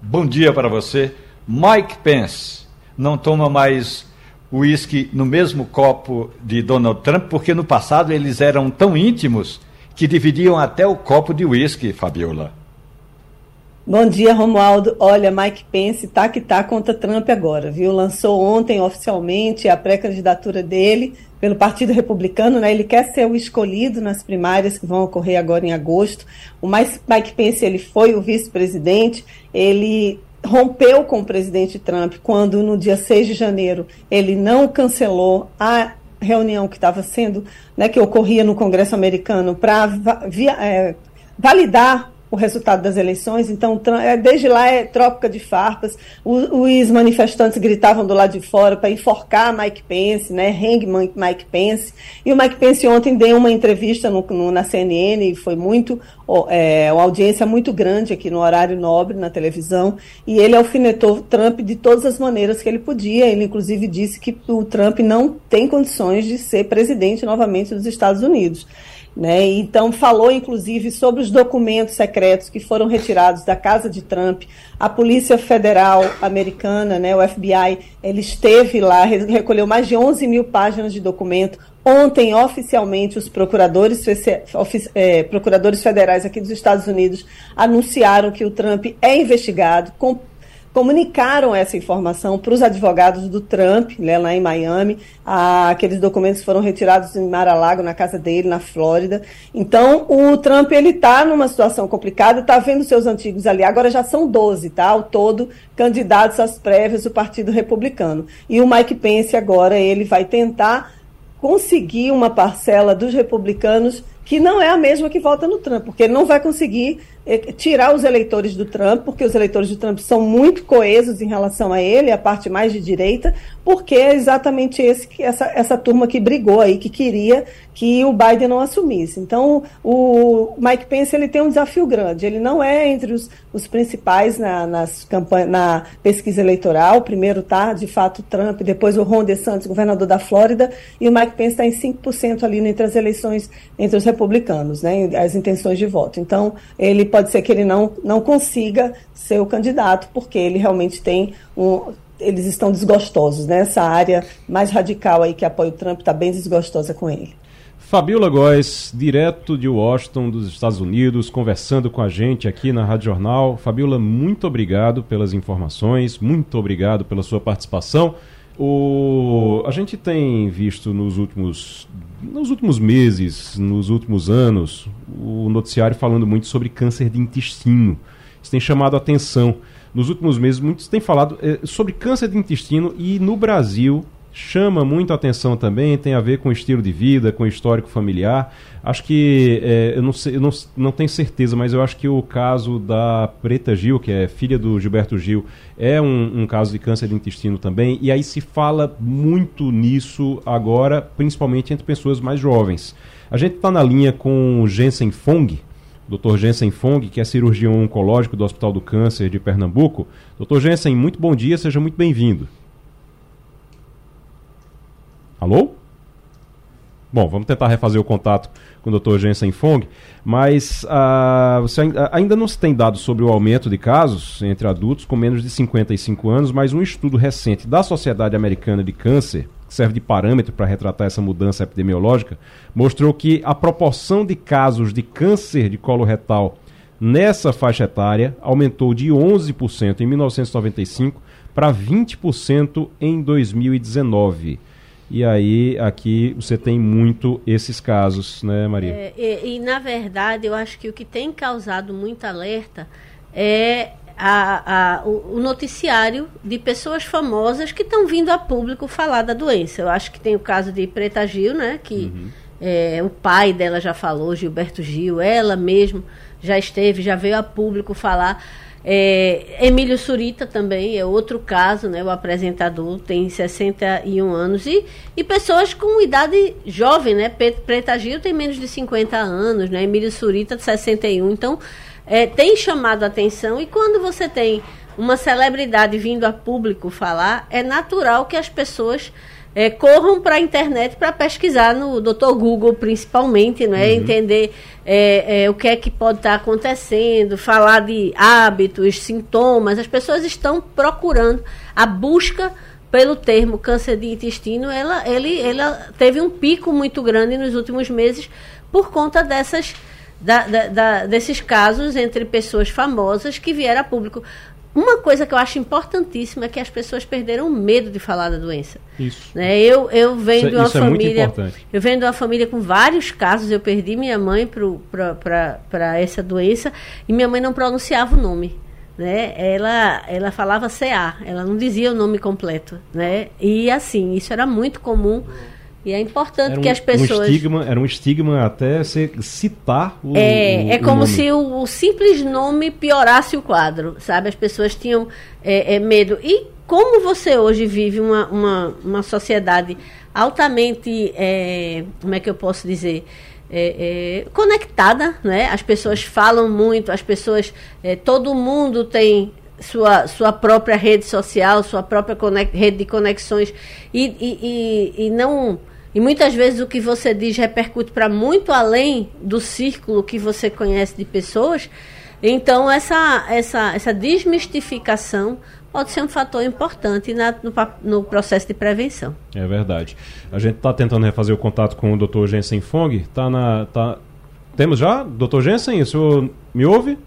bom dia para você. Mike Pence não toma mais uísque no mesmo copo de Donald Trump, porque no passado eles eram tão íntimos que dividiam até o copo de uísque, Fabiola. Bom dia, Romualdo. Olha, Mike Pence tá que tá contra Trump agora, viu? Lançou ontem oficialmente a pré-candidatura dele pelo Partido Republicano, né? Ele quer ser o escolhido nas primárias que vão ocorrer agora em agosto. O Mike Pence, ele foi o vice-presidente, ele rompeu com o presidente Trump quando, no dia 6 de janeiro, ele não cancelou a reunião que estava sendo, né, que ocorria no Congresso americano para é, validar o resultado das eleições. Então, é, desde lá é troca de farpas. Os manifestantes gritavam do lado de fora para enforcar Mike Pence, né? Hang Mike Pence. E o Mike Pence ontem deu uma entrevista no, no, na CNN e foi muito é, uma audiência muito grande aqui no horário nobre na televisão. E ele alfinetou Trump de todas as maneiras que ele podia. Ele, inclusive, disse que o Trump não tem condições de ser presidente novamente dos Estados Unidos. Né? Então, falou inclusive sobre os documentos secretos que foram retirados da casa de Trump. A Polícia Federal Americana, né, o FBI, ele esteve lá, recolheu mais de 11 mil páginas de documento. Ontem, oficialmente, os procuradores, é, procuradores federais aqui dos Estados Unidos anunciaram que o Trump é investigado com comunicaram essa informação para os advogados do Trump, né, lá em Miami. Ah, aqueles documentos foram retirados em Mar-a-Lago, na casa dele, na Flórida. Então, o Trump ele está numa situação complicada, está vendo seus antigos ali. Agora já são 12, tá? Ao todo, candidatos às prévias do Partido Republicano. E o Mike Pence agora ele vai tentar conseguir uma parcela dos republicanos que não é a mesma que vota no Trump, porque ele não vai conseguir tirar os eleitores do Trump, porque os eleitores do Trump são muito coesos em relação a ele, a parte mais de direita, porque é exatamente esse, essa, essa turma que brigou aí, que queria que o Biden não assumisse. Então, o Mike Pence ele tem um desafio grande. Ele não é entre os, os principais na, nas campanha, na pesquisa eleitoral. Primeiro está, de fato, Trump, depois o Ron DeSantis, governador da Flórida, e o Mike Pence está em 5% ali entre as eleições, entre os republicanos, né, as intenções de voto. Então, ele pode ser que ele não, não consiga ser o candidato, porque ele realmente tem um eles estão desgostosos, né? Essa área mais radical aí que apoia o Trump está bem desgostosa com ele. Fabiola Góes, direto de Washington, dos Estados Unidos, conversando com a gente aqui na Rádio Jornal. Fabiola, muito obrigado pelas informações, muito obrigado pela sua participação. O... A gente tem visto nos últimos, nos últimos meses, nos últimos anos, o noticiário falando muito sobre câncer de intestino. Isso tem chamado a atenção. Nos últimos meses, muitos têm falado eh, sobre câncer de intestino e no Brasil chama muito atenção também, tem a ver com estilo de vida, com histórico familiar. Acho que, é, eu, não, sei, eu não, não tenho certeza, mas eu acho que o caso da Preta Gil, que é filha do Gilberto Gil, é um, um caso de câncer de intestino também. E aí se fala muito nisso agora, principalmente entre pessoas mais jovens. A gente está na linha com Jensen Fong, Dr. Jensen Fong, que é cirurgião oncológico do Hospital do Câncer de Pernambuco. Dr. Jensen, muito bom dia, seja muito bem-vindo. Alô? Bom, vamos tentar refazer o contato com o Dr. Jensen Fong, mas uh, você ainda não se tem dados sobre o aumento de casos entre adultos com menos de 55 anos, mas um estudo recente da Sociedade Americana de Câncer, que serve de parâmetro para retratar essa mudança epidemiológica, mostrou que a proporção de casos de câncer de colo retal nessa faixa etária aumentou de 11% em 1995 para 20% em 2019. E aí, aqui você tem muito esses casos, né, Maria? É, e, e, na verdade, eu acho que o que tem causado muito alerta é a, a, o, o, noticiário de pessoas famosas que estão vindo a público falar da doença. Eu acho que tem o caso de Preta Gil, né? Que uhum. é, o pai dela já falou, Gilberto Gil, ela mesmo já esteve, já veio a público falar. É, Emílio Surita também é outro caso, né? O apresentador tem 61 anos e, e pessoas com idade jovem, né? Preta Gil tem menos de 50 anos, né? Emílio Surita de 61. Então, é, tem chamado a atenção e quando você tem uma celebridade vindo a público falar, é natural que as pessoas é, corram para a internet para pesquisar no Dr. Google, principalmente, não é? Uhum. entender é, é, o que é que pode estar tá acontecendo, falar de hábitos, sintomas. As pessoas estão procurando a busca pelo termo câncer de intestino, ela, ele, ela teve um pico muito grande nos últimos meses por conta dessas da, da, da, desses casos entre pessoas famosas que vieram a público. Uma coisa que eu acho importantíssima é que as pessoas perderam o medo de falar da doença. Isso. Né? Eu, eu venho isso, de uma é família. É eu venho de uma família com vários casos. Eu perdi minha mãe para essa doença e minha mãe não pronunciava o nome. Né? Ela, ela falava CA, ela não dizia o nome completo. Né? E assim, isso era muito comum. E é importante um, que as pessoas. Um estigma, era um estigma até você citar o. É, o, é como se o, o, simples nome piorasse o quadro, sabe? As pessoas tinham é, é, medo. E como você hoje vive uma, uma, uma sociedade altamente. É, como é que eu posso dizer? É, é, conectada, né? As pessoas falam muito, as pessoas. É, todo mundo tem sua, sua própria rede social, sua própria rede de conexões e, e, e, e não e muitas vezes o que você diz repercute para muito além do círculo que você conhece de pessoas. Então, essa, essa, essa desmistificação pode ser um fator importante na, no, no, processo de prevenção. É verdade. A gente está tentando refazer o contato com o Dr. Jensen Fong. Tá na, tá... Temos já? Dr. Jensen, o senhor me ouve?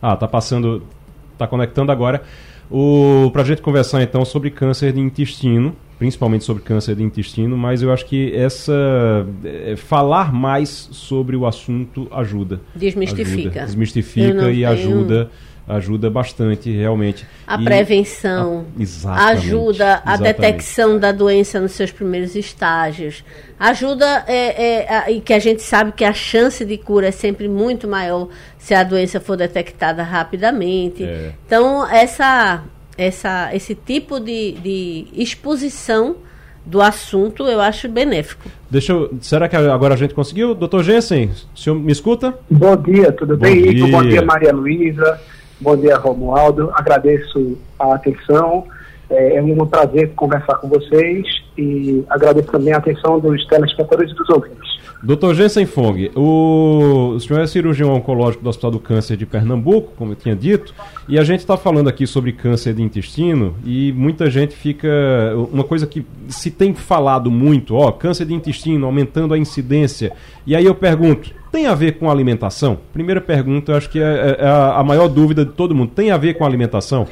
Ah, tá passando. está conectando agora. Para a gente conversar então sobre câncer de intestino, principalmente sobre câncer de intestino, mas eu acho que essa é, falar mais sobre o assunto ajuda. Desmistifica. Ajuda, desmistifica e ajuda ajuda bastante realmente. A e prevenção a, ajuda a detecção da doença nos seus primeiros estágios. Ajuda é, é, a, e que a gente sabe que a chance de cura é sempre muito maior se a doença for detectada rapidamente. É. Então, essa, essa, esse tipo de, de exposição do assunto eu acho benéfico. Deixa eu, será que agora a gente conseguiu? Doutor Jensen, o senhor me escuta? Bom dia, tudo bom bem, dia. Bom dia, Maria Luísa. Bom dia, Romualdo. Agradeço a atenção. É, é um prazer conversar com vocês e agradeço também a atenção dos telespectadores e dos ouvintes. Doutor Jensen Fong, o, o senhor é cirurgião oncológico do Hospital do Câncer de Pernambuco, como eu tinha dito, e a gente está falando aqui sobre câncer de intestino e muita gente fica. Uma coisa que se tem falado muito, ó, câncer de intestino aumentando a incidência. E aí eu pergunto, tem a ver com alimentação? Primeira pergunta, acho que é, é, é a maior dúvida de todo mundo. Tem a ver com alimentação?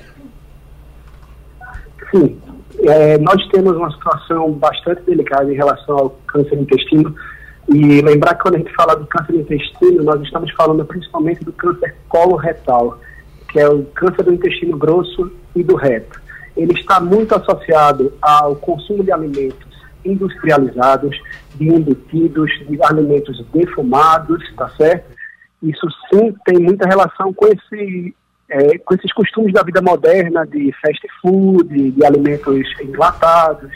Sim. É, nós temos uma situação bastante delicada em relação ao câncer do intestino. E lembrar que quando a gente fala do câncer do intestino, nós estamos falando principalmente do câncer coloretal, que é o câncer do intestino grosso e do reto. Ele está muito associado ao consumo de alimentos industrializados, de embutidos, de alimentos defumados, tá certo? Isso sim tem muita relação com, esse, é, com esses costumes da vida moderna de fast food, de alimentos enlatados.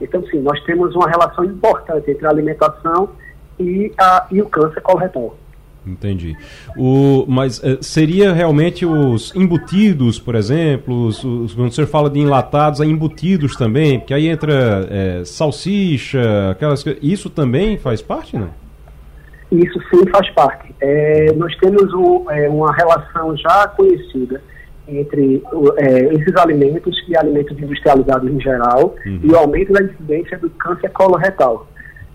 Então, sim, nós temos uma relação importante entre a alimentação e, a, e o câncer coloretal. Entendi. O, mas eh, seria realmente os embutidos, por exemplo, os, os, quando o senhor fala de enlatados, há embutidos também, porque aí entra é, salsicha, aquelas Isso também faz parte, não? Isso sim faz parte. É, nós temos um, é, uma relação já conhecida entre é, esses alimentos e alimentos industrializados em geral uhum. e o aumento da incidência do câncer coloretal.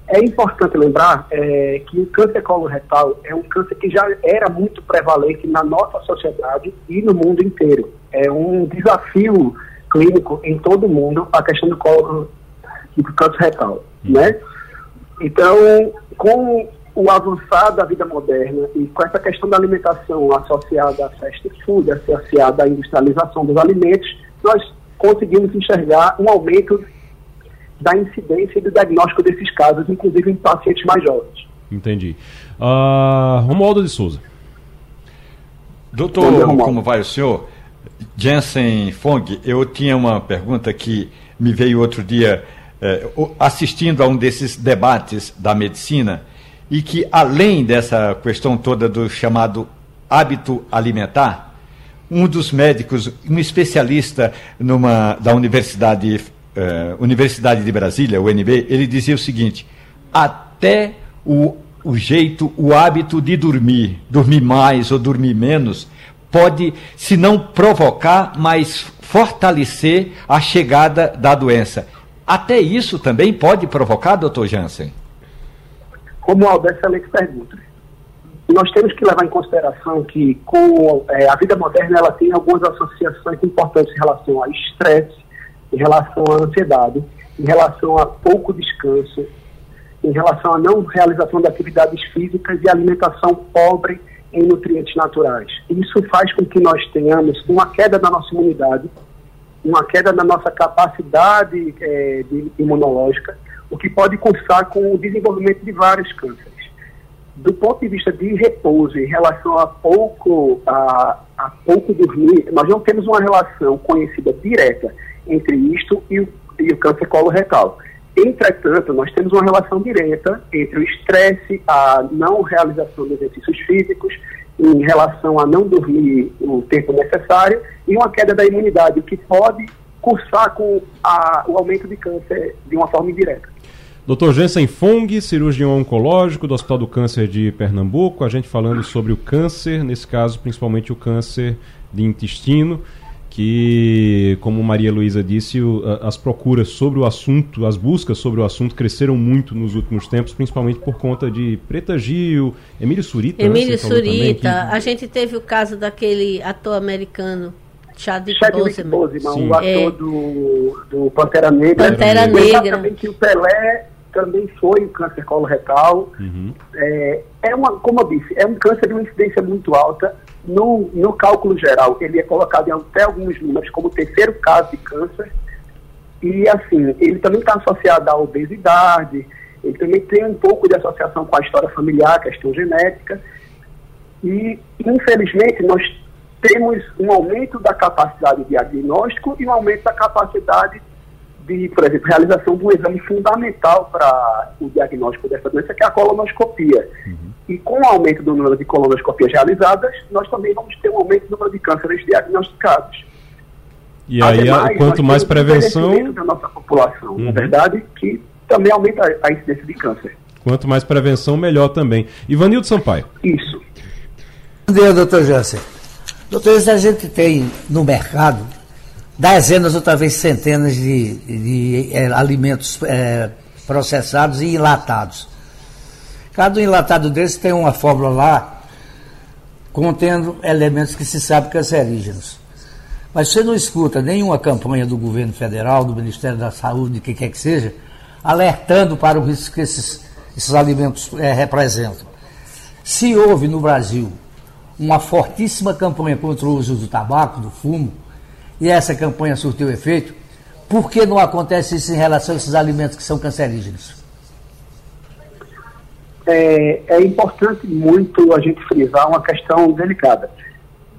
É importante lembrar é, que o câncer coloretal é um câncer que já era muito prevalente na nossa sociedade e no mundo inteiro. É um desafio clínico em todo o mundo a questão do, colo, do câncer retal, né? Então, com o avançar da vida moderna e com essa questão da alimentação associada à fast food, associada à industrialização dos alimentos, nós conseguimos enxergar um aumento da incidência e do diagnóstico desses casos, inclusive em pacientes mais jovens. Entendi. Uh, Romualdo de Souza. Doutor, como vai o senhor? Jensen Fong, eu tinha uma pergunta que me veio outro dia eh, assistindo a um desses debates da medicina e que além dessa questão toda do chamado hábito alimentar, um dos médicos, um especialista numa, da Universidade uh, Universidade de Brasília, UNB, ele dizia o seguinte: até o, o jeito, o hábito de dormir, dormir mais ou dormir menos, pode, se não provocar, mas fortalecer a chegada da doença. Até isso também pode provocar, doutor Jansen? Romualdo, excelente pergunta. Nós temos que levar em consideração que com é, a vida moderna ela tem algumas associações importantes em relação ao estresse, em relação à ansiedade, em relação a pouco descanso, em relação à não realização de atividades físicas e alimentação pobre em nutrientes naturais. Isso faz com que nós tenhamos uma queda da nossa imunidade, uma queda da nossa capacidade é, imunológica, o que pode cursar com o desenvolvimento de vários cânceres. Do ponto de vista de repouso, em relação a pouco, a, a pouco dormir, nós não temos uma relação conhecida direta entre isto e o, e o câncer coloretal. Entretanto, nós temos uma relação direta entre o estresse, a não realização de exercícios físicos, em relação a não dormir o tempo necessário e uma queda da imunidade, que pode cursar com a, o aumento de câncer de uma forma indireta. Dr. Jensen Fong, cirurgião oncológico do Hospital do Câncer de Pernambuco, a gente falando sobre o câncer, nesse caso principalmente o câncer de intestino que, como Maria Luísa disse, o, as procuras sobre o assunto, as buscas sobre o assunto cresceram muito nos últimos tempos, principalmente por conta de Preta Gil, Emílio Surita. Né, Emílio né, Surita. Também, que... A gente teve o caso daquele ator americano Chadwick, Chadwick Boseman, o ator é. do, do Pantera Negra. Pantera Negra. Também que o Pelé também foi um câncer coloretal. Uhum. É, é uma, como eu disse, é um câncer de uma incidência muito alta. No, no cálculo geral, ele é colocado em até alguns números como terceiro caso de câncer. E, assim, ele também está associado à obesidade, ele também tem um pouco de associação com a história familiar, questão genética. E, infelizmente, nós temos um aumento da capacidade de diagnóstico e um aumento da capacidade de, por exemplo, realização de um exame fundamental para o diagnóstico dessa doença, que é a colonoscopia. Uhum. E com o aumento do número de colonoscopias realizadas, nós também vamos ter um aumento do número de cânceres diagnosticados. E aí, Ademais, quanto mais prevenção. da nossa população, uhum. na verdade, que também aumenta a incidência de câncer. Quanto mais prevenção, melhor também. Ivanildo Sampaio. Isso. Bom dia, doutor Jansen. Doutor, a gente tem no mercado dezenas ou talvez centenas de, de é, alimentos é, processados e enlatados. Cada enlatado desses tem uma fórmula lá contendo elementos que se sabe cancerígenos. Mas você não escuta nenhuma campanha do governo federal, do Ministério da Saúde, de quem quer que seja, alertando para o risco que esses, esses alimentos é, representam. Se houve no Brasil uma fortíssima campanha contra o uso do tabaco, do fumo, e essa campanha surtiu efeito, por que não acontece isso em relação a esses alimentos que são cancerígenos? É, é importante muito a gente frisar uma questão delicada.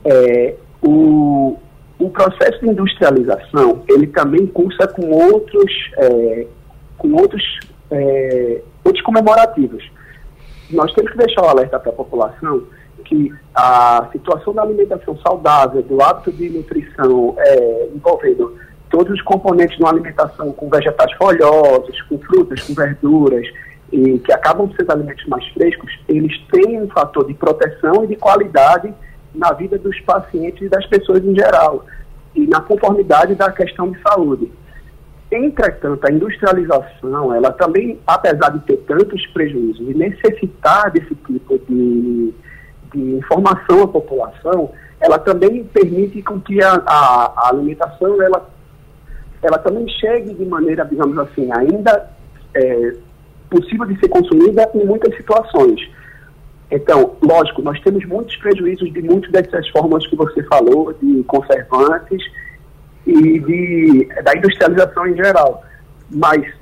É, o, o processo de industrialização, ele também cursa com outros, é, com outros, é, outros comemorativos. Nós temos que deixar o alerta para a população que a situação da alimentação saudável, do hábito de nutrição é, envolvendo todos os componentes de uma alimentação com vegetais folhosos, com frutas, com verduras, e que acabam sendo alimentos mais frescos, eles têm um fator de proteção e de qualidade na vida dos pacientes e das pessoas em geral, e na conformidade da questão de saúde. Entretanto, a industrialização, ela também, apesar de ter tantos prejuízos e necessitar desse tipo de de informação à população, ela também permite com que a, a, a alimentação ela, ela também chegue de maneira, digamos assim, ainda é, possível de ser consumida em muitas situações. Então, lógico, nós temos muitos prejuízos de muitas dessas formas que você falou, de conservantes e de, da industrialização em geral. Mas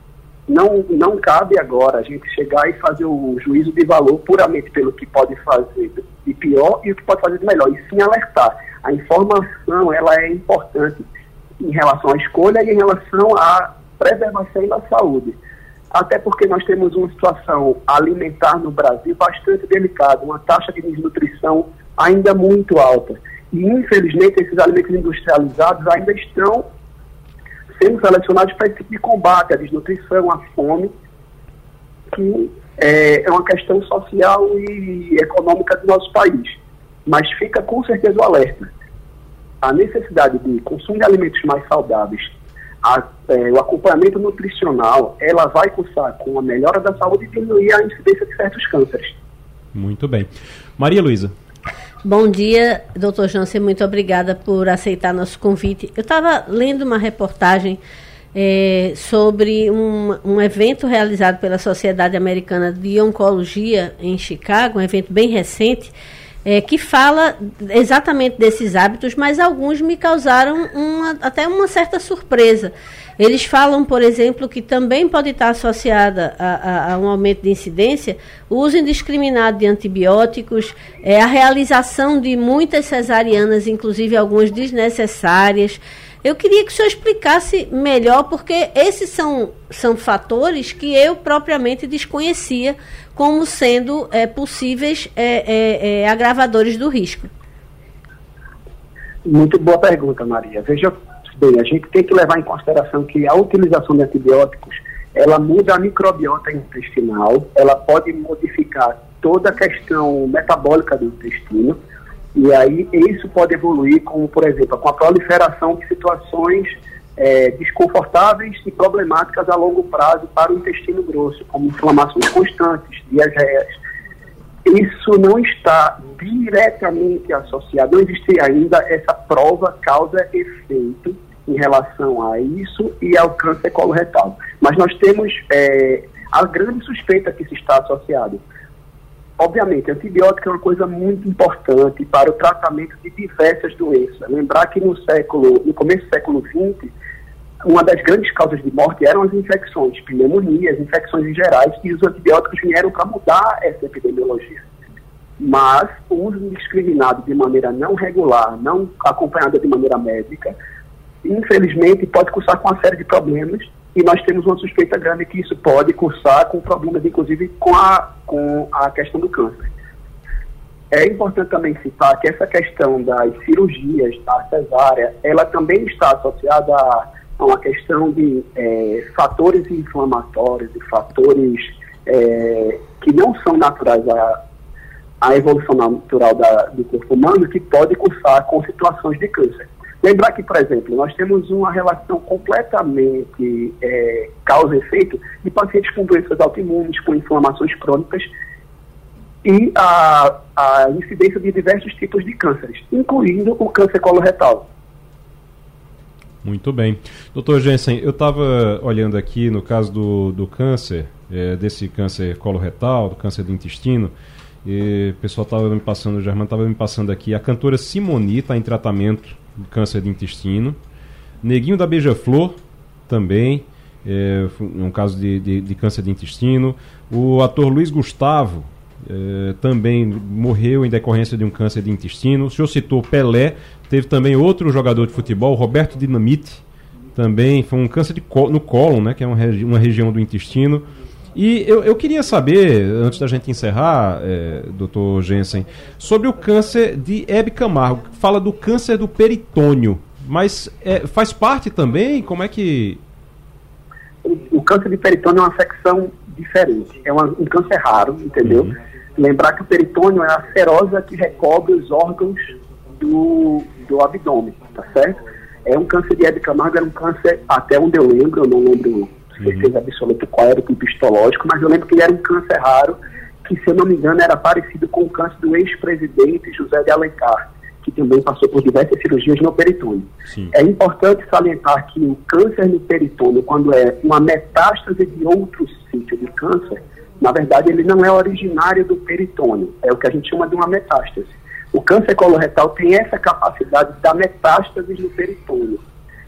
não, não cabe agora a gente chegar e fazer o juízo de valor puramente pelo que pode fazer de pior e o que pode fazer de melhor, e sim alertar. A informação ela é importante em relação à escolha e em relação à preservação da saúde. Até porque nós temos uma situação alimentar no Brasil bastante delicada, uma taxa de desnutrição ainda muito alta. E, infelizmente, esses alimentos industrializados ainda estão sendo selecionados para esse tipo de combate, a desnutrição, a fome, que é, é uma questão social e econômica do nosso país. Mas fica com certeza o alerta. A necessidade de consumo de alimentos mais saudáveis, a, é, o acompanhamento nutricional, ela vai cursar com a melhora da saúde e diminuir a incidência de certos cânceres. Muito bem. Maria Luísa. Bom dia, doutor Jansen, muito obrigada por aceitar nosso convite. Eu estava lendo uma reportagem é, sobre um, um evento realizado pela Sociedade Americana de Oncologia em Chicago, um evento bem recente, é, que fala exatamente desses hábitos, mas alguns me causaram uma, até uma certa surpresa. Eles falam, por exemplo, que também pode estar associada a, a, a um aumento de incidência o uso indiscriminado de antibióticos, é, a realização de muitas cesarianas, inclusive algumas desnecessárias. Eu queria que o senhor explicasse melhor, porque esses são, são fatores que eu propriamente desconhecia como sendo é, possíveis é, é, é agravadores do risco. Muito boa pergunta, Maria. Veja Bem, a gente tem que levar em consideração que a utilização de antibióticos, ela muda a microbiota intestinal, ela pode modificar toda a questão metabólica do intestino, e aí isso pode evoluir como, por exemplo, com a proliferação de situações é, desconfortáveis e problemáticas a longo prazo para o intestino grosso, como inflamações constantes, diarreias. Isso não está diretamente associado, não existe ainda essa prova causa-efeito em relação a isso e ao câncer coloretal. Mas nós temos é, a grande suspeita que se está associado. Obviamente, antibiótico é uma coisa muito importante para o tratamento de diversas doenças. Lembrar que no século, no começo do século XX, uma das grandes causas de morte eram as infecções, pneumonias, infecções em gerais, e os antibióticos vieram para mudar essa epidemiologia. Mas o uso indiscriminado de maneira não regular, não acompanhada de maneira médica, infelizmente pode cursar com uma série de problemas e nós temos uma suspeita grande que isso pode cursar com problemas, inclusive, com a, com a questão do câncer. É importante também citar que essa questão das cirurgias, da cesárea, ela também está associada a, uma questão de é, fatores inflamatórios e fatores é, que não são naturais à, à evolução natural da, do corpo humano, que pode cursar com situações de câncer. Lembrar que, por exemplo, nós temos uma relação completamente é, causa-efeito de pacientes com doenças autoimunes, com inflamações crônicas e a, a incidência de diversos tipos de cânceres, incluindo o câncer coloretal. Muito bem. Doutor Jensen, eu estava olhando aqui no caso do, do câncer, é, desse câncer coloretal, do câncer do intestino, e o pessoal estava me passando, o Germano estava me passando aqui, a cantora Simoni está em tratamento câncer de intestino. Neguinho da Beija-Flor, também, é, um caso de, de, de, câncer de intestino. O ator Luiz Gustavo é, também morreu em decorrência de um câncer de intestino. O senhor citou Pelé, teve também outro jogador de futebol, Roberto Dinamite, também foi um câncer de, no cólon, né, que é uma, regi uma região do intestino. E eu, eu queria saber, antes da gente encerrar, é, doutor Jensen, sobre o câncer de Hebe Camargo. Fala do câncer do peritônio, mas é, faz parte também? Como é que. O, câncer de peritônio é uma secção diferente. É uma, um câncer raro, entendeu? Uhum. Lembrar que o peritônio é a serosa que recobre os órgãos do, do abdômen, tá certo? É um câncer de Hebe Camargo, era um câncer, até onde eu lembro, eu não lembro certeza absoluta qual era o tipo histológico, mas eu lembro que ele era um câncer raro, que, se eu não me engano, era parecido com o câncer do ex-presidente José de Alencar, que também passou por diversas cirurgias no peritônio. Sim. É importante salientar que o câncer no peritônio, quando é uma metástase de outro sítio de câncer, na verdade ele não é originário do peritônio, é o que a gente chama de uma metástase. O câncer coloretal tem essa capacidade da metástase no peritônio.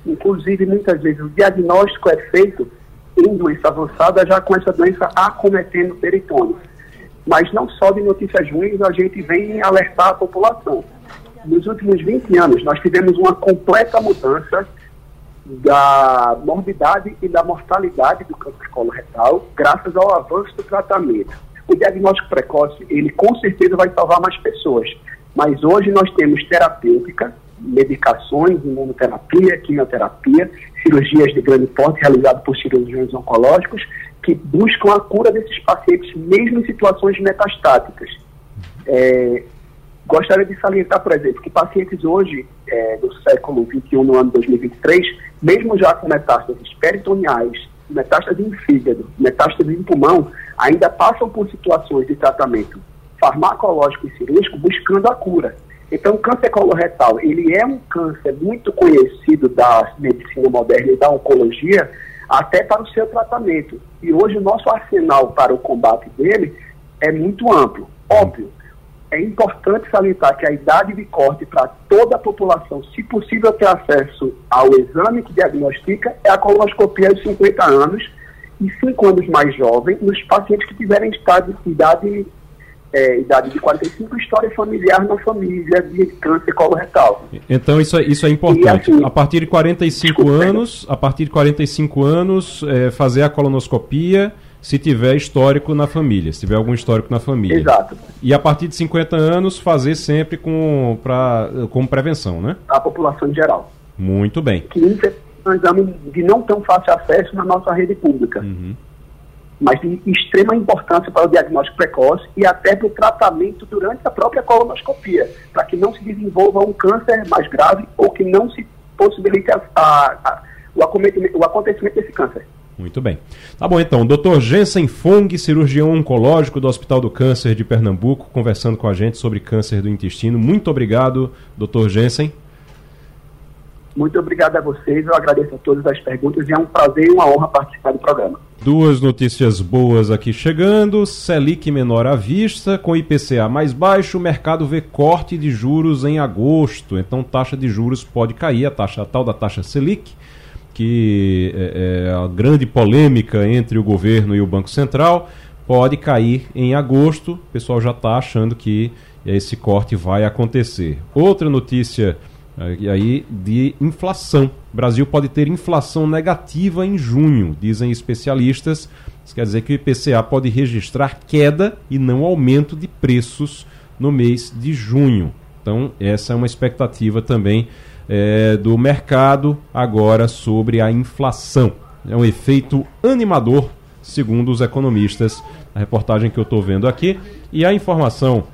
Inclusive, muitas vezes, o diagnóstico é feito em doença avançada já com essa doença acometendo o peritônio. Mas não só de notícias ruins a gente vem alertar a população. Nos últimos 20 anos, nós tivemos uma completa mudança da morbidade e da mortalidade do câncer coloretal, graças ao avanço do tratamento. O diagnóstico precoce, ele com certeza vai salvar mais pessoas, mas hoje nós temos terapêutica, medicações, imunoterapia, quimioterapia, cirurgias de grande porte realizadas por cirurgiões oncológicos que buscam a cura desses pacientes, mesmo em situações metastáticas. É, gostaria de salientar, por exemplo, que pacientes hoje, é, do século XXI, no ano 2023, mesmo já com metástases peritoneais, metástases em fígado, metástases em pulmão, ainda passam por situações de tratamento farmacológico e cirúrgico buscando a cura. Então, o câncer coloretal, ele é um câncer muito conhecido da medicina moderna e da oncologia, até para o seu tratamento. E hoje o nosso arsenal para o combate dele é muito amplo. Óbvio, é importante salientar que a idade de corte para toda a população, se possível ter acesso ao exame que diagnostica, é a colonoscopia aos 50 anos e 5 anos mais jovem nos pacientes que tiverem estado, idade é, idade de 45, história familiar na família de câncer coloretal. Então isso é, isso é importante. Assim, a partir de 45 desculpa, anos, a partir de 45 anos, é, fazer a colonoscopia se tiver histórico na família, se tiver algum histórico na família. Exato. E a partir de 50 anos, fazer sempre com, pra, com prevenção, né? A população em geral. Muito bem. Que é um exame de não tão fácil acesso na nossa rede pública. Uhum mas de extrema importância para o diagnóstico precoce e até para o tratamento durante a própria colonoscopia, para que não se desenvolva um câncer mais grave ou que não se possibilite a, a, a, o, o acontecimento desse câncer. Muito bem. Tá bom, então. Dr. Jensen Fong, cirurgião oncológico do Hospital do Câncer de Pernambuco, conversando com a gente sobre câncer do intestino. Muito obrigado, Dr. Jensen. Muito obrigado a vocês, eu agradeço a todas as perguntas e é um prazer e uma honra participar do programa. Duas notícias boas aqui chegando. Selic menor à vista, com IPCA mais baixo, o mercado vê corte de juros em agosto. Então, taxa de juros pode cair, a taxa a tal da taxa Selic, que é, é a grande polêmica entre o governo e o Banco Central, pode cair em agosto. O pessoal já está achando que esse corte vai acontecer. Outra notícia e aí de inflação. O Brasil pode ter inflação negativa em junho, dizem especialistas. Isso quer dizer que o IPCA pode registrar queda e não aumento de preços no mês de junho. Então, essa é uma expectativa também é, do mercado agora sobre a inflação. É um efeito animador, segundo os economistas, a reportagem que eu estou vendo aqui. E a informação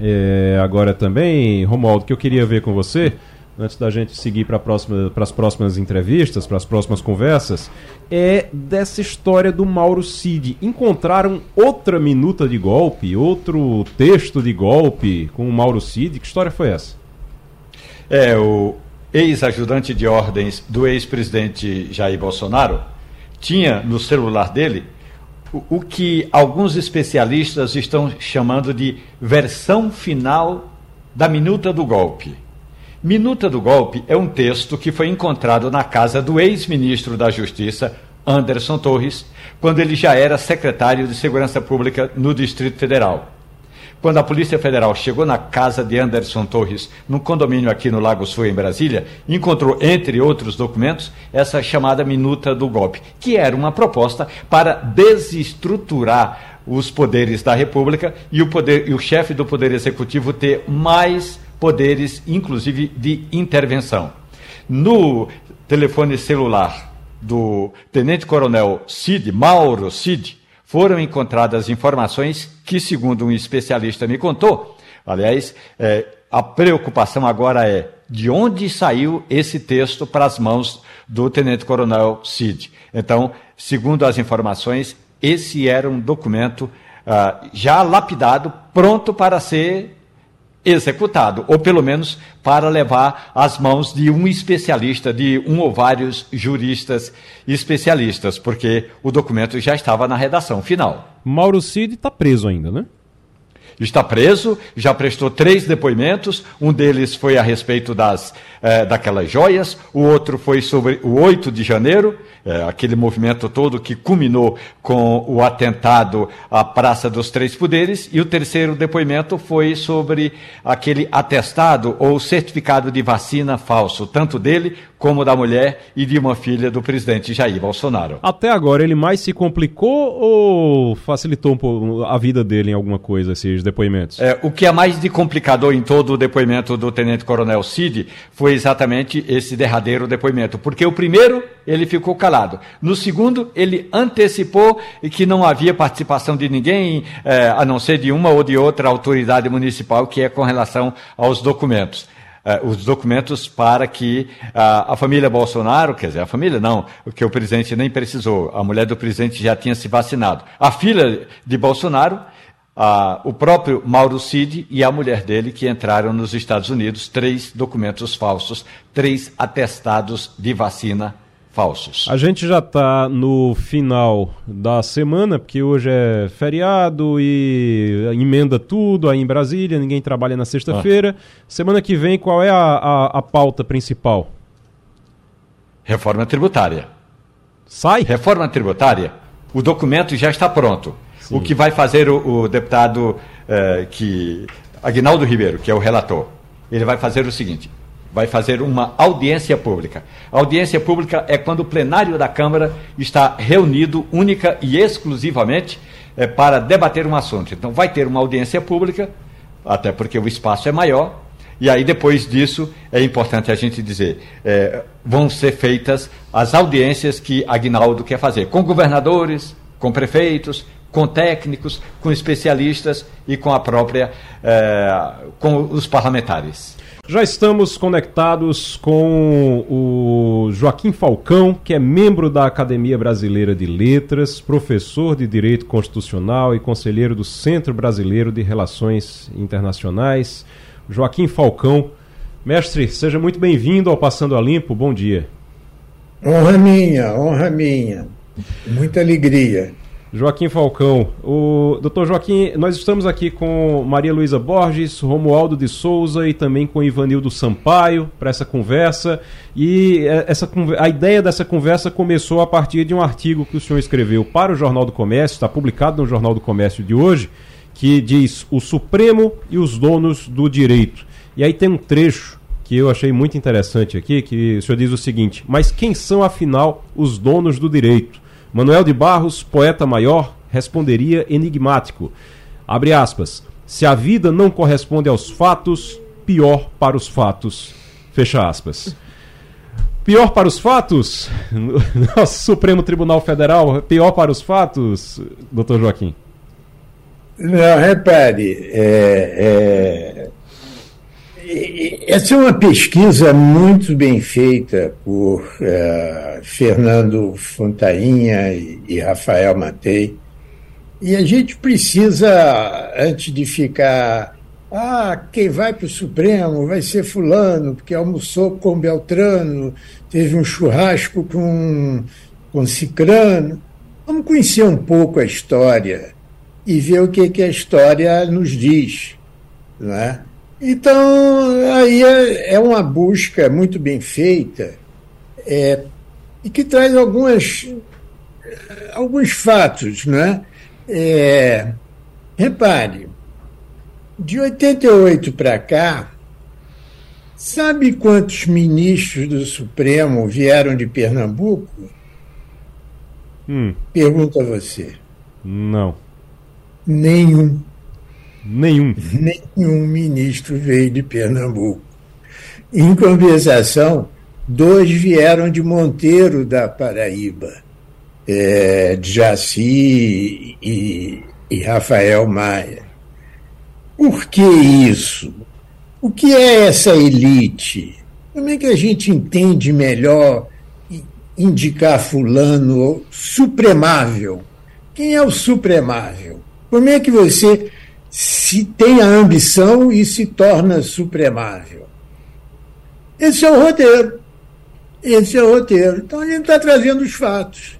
é, agora também, Romualdo, que eu queria ver com você antes da gente seguir para próxima, as próximas entrevistas, para as próximas conversas, é dessa história do Mauro Cid. Encontraram outra minuta de golpe, outro texto de golpe com o Mauro Cid. Que história foi essa? É, o ex-ajudante de ordens do ex-presidente Jair Bolsonaro tinha no celular dele o, o que alguns especialistas estão chamando de versão final da minuta do golpe. Minuta do Golpe é um texto que foi encontrado na casa do ex-ministro da Justiça, Anderson Torres, quando ele já era secretário de Segurança Pública no Distrito Federal. Quando a Polícia Federal chegou na casa de Anderson Torres, num condomínio aqui no Lago Sul, em Brasília, encontrou, entre outros documentos, essa chamada minuta do golpe, que era uma proposta para desestruturar os poderes da República e o, poder, e o chefe do Poder Executivo ter mais poderes, inclusive de intervenção. No telefone celular do tenente-coronel Cid, Mauro Cid, foram encontradas informações que, segundo um especialista me contou, aliás, é, a preocupação agora é de onde saiu esse texto para as mãos do tenente-coronel Cid. Então, segundo as informações, esse era um documento uh, já lapidado, pronto para ser executado, ou pelo menos para levar às mãos de um especialista, de um ou vários juristas especialistas, porque o documento já estava na redação final. Mauro Cid está preso ainda, né? Está preso, já prestou três depoimentos, um deles foi a respeito das, eh, daquelas joias, o outro foi sobre o 8 de janeiro, eh, aquele movimento todo que culminou com o atentado à Praça dos Três Poderes, e o terceiro depoimento foi sobre aquele atestado ou certificado de vacina falso, tanto dele como da mulher e de uma filha do presidente Jair Bolsonaro. Até agora ele mais se complicou ou facilitou um pouco a vida dele em alguma coisa, esses depoimentos? É, o que é mais de complicador em todo o depoimento do Tenente Coronel Cid foi exatamente esse derradeiro depoimento, porque o primeiro ele ficou calado, no segundo ele antecipou que não havia participação de ninguém, é, a não ser de uma ou de outra autoridade municipal que é com relação aos documentos. Uh, os documentos para que uh, a família Bolsonaro, quer dizer, a família não, que o presidente nem precisou, a mulher do presidente já tinha se vacinado. A filha de Bolsonaro, uh, o próprio Mauro Cid e a mulher dele que entraram nos Estados Unidos, três documentos falsos, três atestados de vacina falsos. A gente já está no final da semana, porque hoje é feriado e emenda tudo aí em Brasília, ninguém trabalha na sexta-feira. Ah. Semana que vem, qual é a, a, a, pauta principal? Reforma tributária. Sai? Reforma tributária. O documento já está pronto. Sim. O que vai fazer o, o deputado eh, que. Aguinaldo Ribeiro, que é o relator, ele vai fazer o seguinte: vai fazer uma audiência pública. A audiência pública é quando o plenário da Câmara está reunido única e exclusivamente é, para debater um assunto. Então, vai ter uma audiência pública, até porque o espaço é maior, e aí, depois disso, é importante a gente dizer: é, vão ser feitas as audiências que Agnaldo quer fazer, com governadores, com prefeitos, com técnicos, com especialistas e com a própria, é, com os parlamentares. Já estamos conectados com o Joaquim Falcão, que é membro da Academia Brasileira de Letras, professor de Direito Constitucional e conselheiro do Centro Brasileiro de Relações Internacionais. Joaquim Falcão, Mestre, seja muito bem-vindo ao Passando a Limpo. Bom dia. Honra minha, honra minha. Muita alegria. Joaquim Falcão. O doutor Joaquim, nós estamos aqui com Maria Luísa Borges, Romualdo de Souza e também com Ivanildo Sampaio para essa conversa. E é, essa, a ideia dessa conversa começou a partir de um artigo que o senhor escreveu para o Jornal do Comércio, está publicado no Jornal do Comércio de hoje, que diz o Supremo e os donos do direito. E aí tem um trecho que eu achei muito interessante aqui, que o senhor diz o seguinte: Mas quem são afinal os donos do direito? Manuel de Barros, poeta maior, responderia enigmático. Abre aspas. Se a vida não corresponde aos fatos, pior para os fatos. Fecha aspas. Pior para os fatos? <laughs> Nosso Supremo Tribunal Federal, pior para os fatos, doutor Joaquim? Não, repare, é, é, essa é uma pesquisa muito bem feita por é, Fernando Fontainha e, e Rafael Matei. E a gente precisa, antes de ficar ah, quem vai para o Supremo vai ser Fulano, porque almoçou com Beltrano, teve um churrasco com, com Cicrano. Vamos conhecer um pouco a história e ver o que, que a história nos diz. Né? Então, aí é, é uma busca muito bem feita é, e que traz algumas, alguns fatos. Né? É, repare, de 88 para cá, sabe quantos ministros do Supremo vieram de Pernambuco? Hum. Pergunta a você. Não. Nenhum. Nenhum. Nenhum ministro veio de Pernambuco. Em compensação, dois vieram de Monteiro da Paraíba, é, Jaci e, e Rafael Maia. Por que isso? O que é essa elite? Como é que a gente entende melhor indicar fulano supremável? Quem é o supremável? Como é que você se tem a ambição e se torna supremável? Esse é o roteiro. Esse é o roteiro. Então a gente está trazendo os fatos.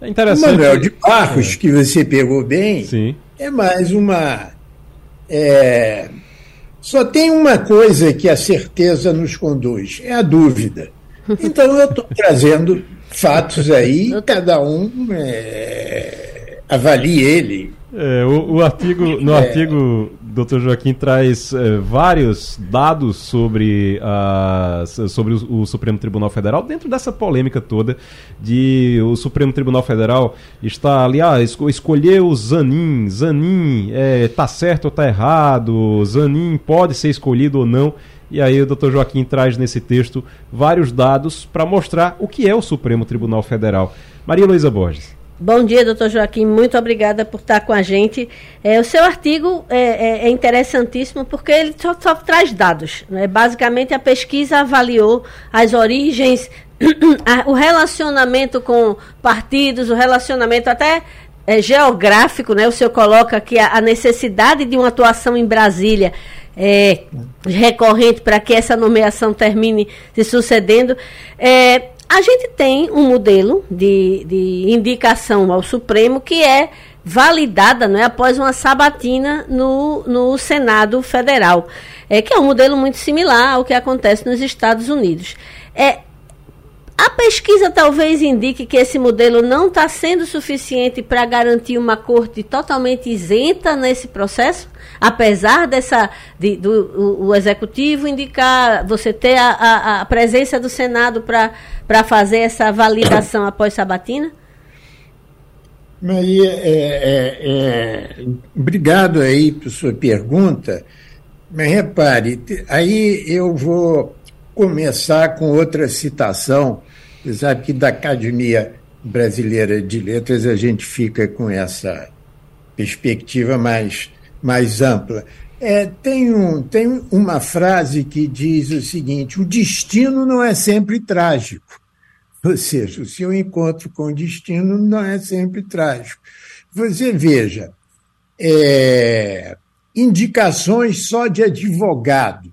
É interessante. O Manuel de Barros, é. que você pegou bem, Sim. é mais uma é, só tem uma coisa que a certeza nos conduz: é a dúvida. <laughs> Então eu estou trazendo fatos aí, cada um é, avalie ele. É, o, o, artigo, <laughs> no é. artigo, Dr. Joaquim traz é, vários dados sobre, a, sobre o, o, Supremo Tribunal Federal, dentro dessa polêmica toda de o Supremo Tribunal Federal está ali, ah, esco, escolheu o Zanin, Zanin é, tá certo ou tá errado, Zanin pode ser escolhido ou não. E aí o Dr. Joaquim traz nesse texto vários dados para mostrar o que é o Supremo Tribunal Federal. Maria Luísa Borges. Bom dia, doutor Joaquim. Muito obrigada por estar com a gente. É, o seu artigo é, é, é interessantíssimo porque ele só, só traz dados. Né? Basicamente, a pesquisa avaliou as origens, <clears throat> o relacionamento com partidos, o relacionamento até é, geográfico. Né? O senhor coloca que a, a necessidade de uma atuação em Brasília é, recorrente para que essa nomeação termine se sucedendo. É, a gente tem um modelo de, de indicação ao Supremo que é validada né, após uma sabatina no, no Senado Federal, é, que é um modelo muito similar ao que acontece nos Estados Unidos. É, a pesquisa talvez indique que esse modelo não está sendo suficiente para garantir uma corte totalmente isenta nesse processo? apesar dessa de, do o, o, executivo indicar você ter a, a, a presença do Senado para fazer essa validação após sabatina? Maria, é, é, é, obrigado aí por sua pergunta, mas repare, aí eu vou começar com outra citação. Você sabe que da Academia Brasileira de Letras a gente fica com essa perspectiva mais mais ampla. É, tem, um, tem uma frase que diz o seguinte: o destino não é sempre trágico. Ou seja, o seu encontro com o destino não é sempre trágico. Você veja, é, indicações só de advogados.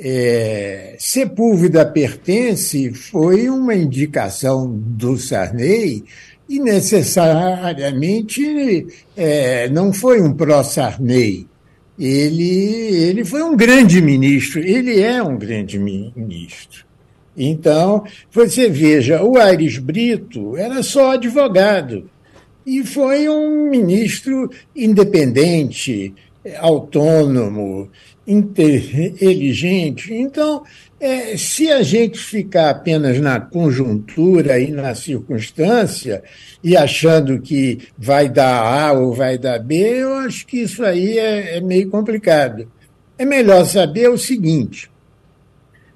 É, Sepúlveda pertence foi uma indicação do Sarney e necessariamente é, não foi um pró-Sarney. Ele, ele foi um grande ministro, ele é um grande ministro. Então, você veja, o Aires Brito era só advogado e foi um ministro independente, autônomo, inteligente. Então, é, se a gente ficar apenas na conjuntura e na circunstância e achando que vai dar A ou vai dar B, eu acho que isso aí é, é meio complicado. É melhor saber o seguinte: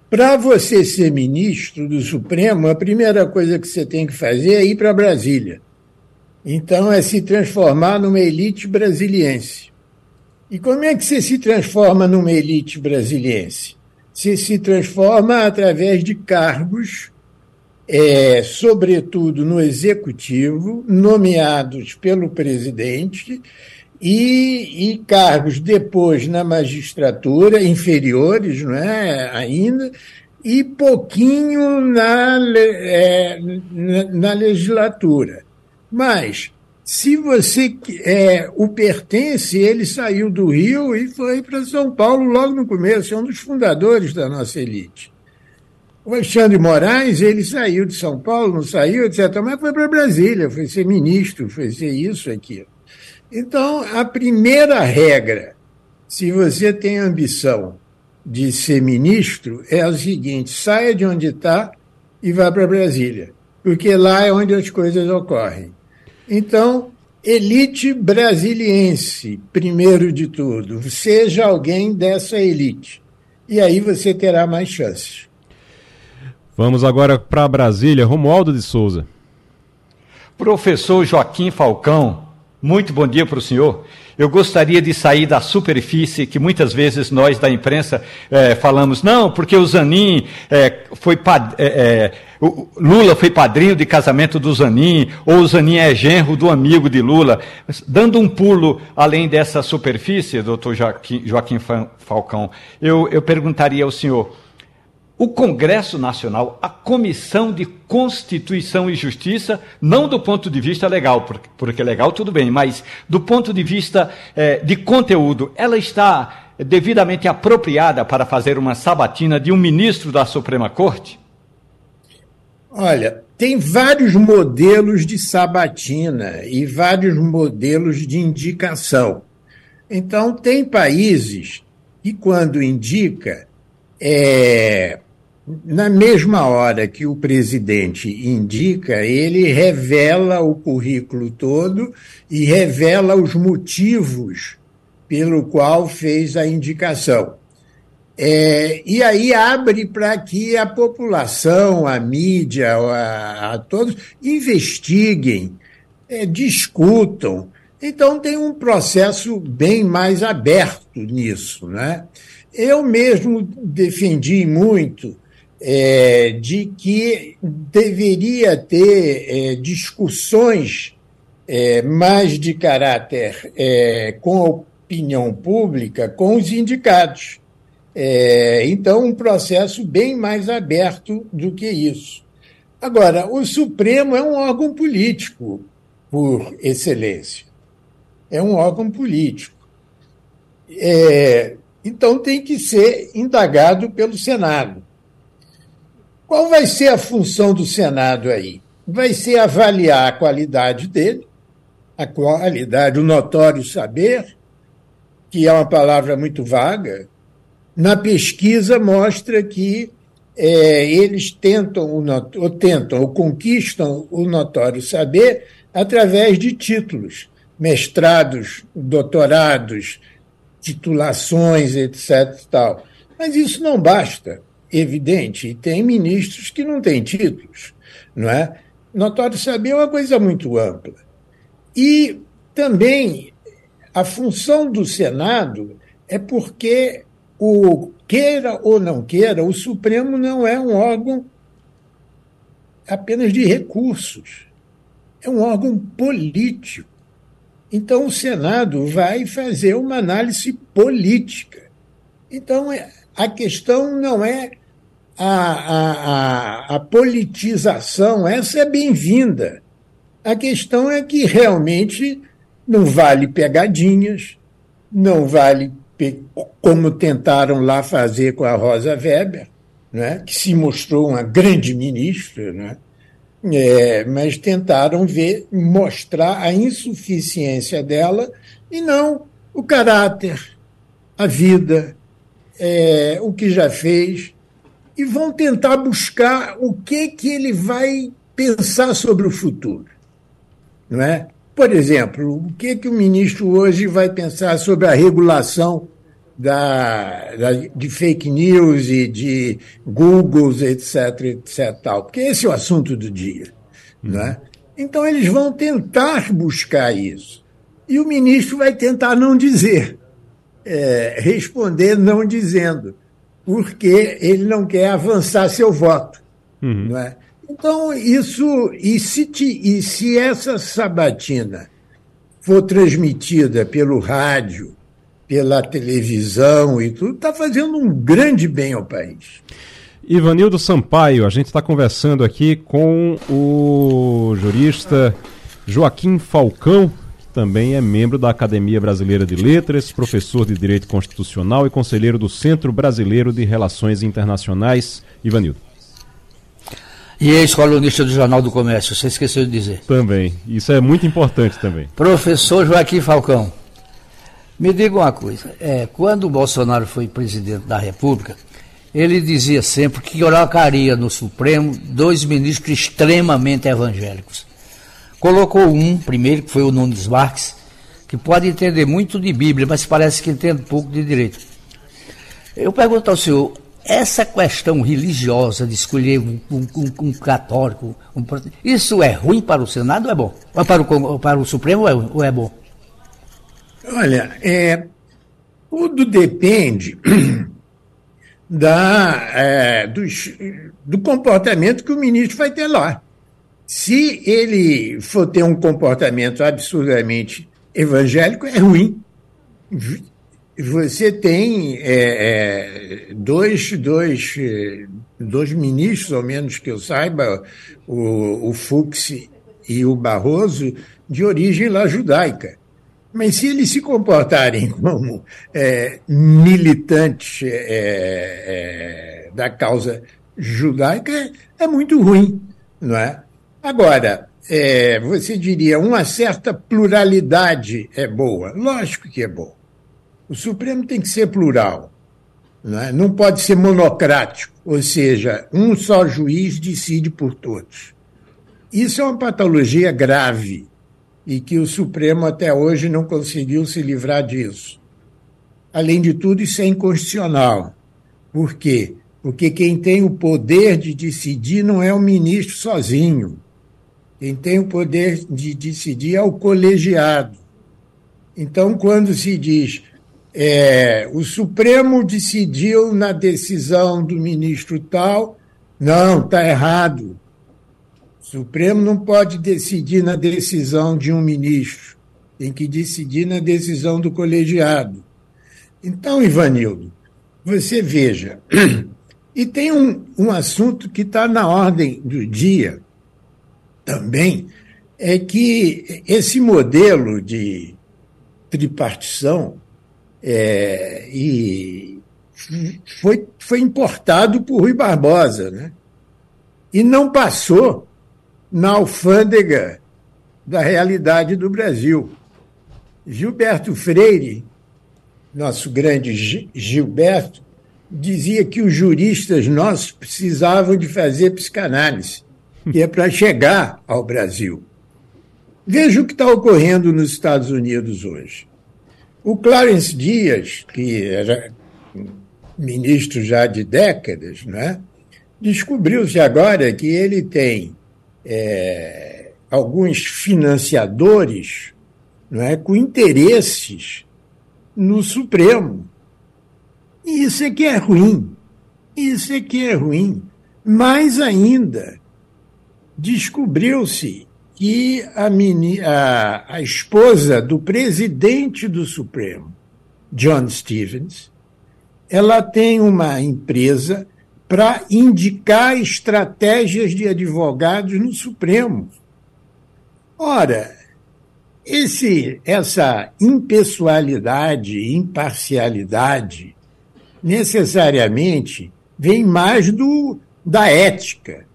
para você ser ministro do Supremo, a primeira coisa que você tem que fazer é ir para Brasília. Então, é se transformar numa elite brasiliense. E como é que você se transforma numa elite brasiliense? Você se transforma através de cargos, é, sobretudo no executivo, nomeados pelo presidente, e, e, cargos depois na magistratura, inferiores, não é? Ainda, e pouquinho na, é, na, na legislatura. Mas se você é, o pertence, ele saiu do Rio e foi para São Paulo logo no começo, é um dos fundadores da nossa elite. O Alexandre Moraes, ele saiu de São Paulo, não saiu, etc., mas foi para Brasília, foi ser ministro, foi ser isso, aquilo. Então, a primeira regra, se você tem ambição de ser ministro, é a seguinte: saia de onde está e vá para Brasília, porque lá é onde as coisas ocorrem. Então, elite brasiliense, primeiro de tudo. Seja alguém dessa elite. E aí você terá mais chances. Vamos agora para Brasília. Romualdo de Souza. Professor Joaquim Falcão, muito bom dia para o senhor. Eu gostaria de sair da superfície que muitas vezes nós da imprensa é, falamos, não, porque o Zanin é, foi. É, Lula foi padrinho de casamento do Zanin, ou o Zanin é genro do amigo de Lula. Dando um pulo além dessa superfície, doutor Joaquim, Joaquim Falcão, eu, eu perguntaria ao senhor o Congresso Nacional, a Comissão de Constituição e Justiça, não do ponto de vista legal, porque, legal tudo bem, mas do ponto de vista eh, de conteúdo, ela está devidamente apropriada para fazer uma sabatina de um ministro da Suprema Corte? Olha, tem vários modelos de sabatina e vários modelos de indicação. Então, tem países que, quando indica, é, na mesma hora que o presidente indica, ele revela o currículo todo e revela os motivos pelo qual fez a indicação. É, e aí abre para que a população, a mídia, a, a todos investiguem, é, discutam. Então tem um processo bem mais aberto nisso. Né? Eu mesmo defendi muito é, de que deveria ter é, discussões é, mais de caráter é, com a opinião pública, com os indicados. É, então, um processo bem mais aberto do que isso. Agora, o Supremo é um órgão político, por excelência. É um órgão político. É, então, tem que ser indagado pelo Senado. Qual vai ser a função do Senado aí? Vai ser avaliar a qualidade dele, a qualidade, o notório saber, que é uma palavra muito vaga. Na pesquisa mostra que é, eles tentam, o ou tentam ou conquistam o notório saber através de títulos, mestrados, doutorados, titulações, etc. Tal. Mas isso não basta evidente, e tem ministros que não têm títulos, não é? Notório saber é uma coisa muito ampla. E também a função do Senado é porque o queira ou não queira, o Supremo não é um órgão apenas de recursos, é um órgão político. Então o Senado vai fazer uma análise política. Então é, a questão não é a, a, a, a politização, essa é bem-vinda. A questão é que realmente não vale pegadinhas, não vale como tentaram lá fazer com a Rosa Weber, né, que se mostrou uma grande ministra, né, é, mas tentaram ver, mostrar a insuficiência dela e não o caráter, a vida, é, o que já fez, e vão tentar buscar o que, que ele vai pensar sobre o futuro. Não é? Por exemplo, o que, que o ministro hoje vai pensar sobre a regulação da, da, de fake news e de Googles, etc, etc, tal, porque esse é o assunto do dia. Né? Então, eles vão tentar buscar isso. E o ministro vai tentar não dizer, é, responder não dizendo, porque ele não quer avançar seu voto. Uhum. Não é? Então, isso, e se, te, e se essa sabatina for transmitida pelo rádio, pela televisão e tudo, está fazendo um grande bem ao país. Ivanildo Sampaio, a gente está conversando aqui com o jurista Joaquim Falcão, também é membro da Academia Brasileira de Letras, professor de Direito Constitucional e conselheiro do Centro Brasileiro de Relações Internacionais. Ivanildo. E ex-colunista do Jornal do Comércio, você esqueceu de dizer. Também, isso é muito importante também. Professor Joaquim Falcão. Me diga uma coisa, é, quando o Bolsonaro foi presidente da República, ele dizia sempre que colocaria no Supremo dois ministros extremamente evangélicos. Colocou um, primeiro, que foi o Nunes Marques, que pode entender muito de Bíblia, mas parece que entende pouco de direito. Eu pergunto ao senhor, essa questão religiosa de escolher um, um, um católico, um, isso é ruim para o Senado ou é bom? Para o, para o Supremo ou é, ou é bom? Olha, é, tudo depende <clears throat> da, é, dos, do comportamento que o ministro vai ter lá. Se ele for ter um comportamento absurdamente evangélico, é ruim. Você tem é, é, dois, dois, dois ministros, ao menos que eu saiba, o, o Fux e o Barroso, de origem lá judaica. Mas se eles se comportarem <laughs> como é, militantes é, é, da causa judaica, é muito ruim, não é? Agora, é, você diria, uma certa pluralidade é boa. Lógico que é bom. O Supremo tem que ser plural. Não, é? não pode ser monocrático, ou seja, um só juiz decide por todos. Isso é uma patologia grave e que o Supremo até hoje não conseguiu se livrar disso. Além de tudo, isso é inconstitucional. Por quê? Porque quem tem o poder de decidir não é o ministro sozinho. Quem tem o poder de decidir é o colegiado. Então, quando se diz é, o Supremo decidiu na decisão do ministro tal, não, está errado. Supremo não pode decidir na decisão de um ministro, tem que decidir na decisão do colegiado. Então, Ivanildo, você veja, <clears throat> e tem um, um assunto que está na ordem do dia também, é que esse modelo de tripartição é, e foi, foi importado por Rui Barbosa, né? E não passou na alfândega da realidade do Brasil. Gilberto Freire, nosso grande Gilberto, dizia que os juristas nossos precisavam de fazer psicanálise, que é para chegar ao Brasil. Veja o que está ocorrendo nos Estados Unidos hoje. O Clarence Dias, que era ministro já de décadas, né, descobriu-se agora que ele tem é, alguns financiadores não é, com interesses no Supremo. E isso é que é ruim. Isso é que é ruim. Mais ainda, descobriu-se que a, mini, a, a esposa do presidente do Supremo, John Stevens, ela tem uma empresa para indicar estratégias de advogados no Supremo. Ora, esse, essa impessoalidade, imparcialidade, necessariamente vem mais do, da ética,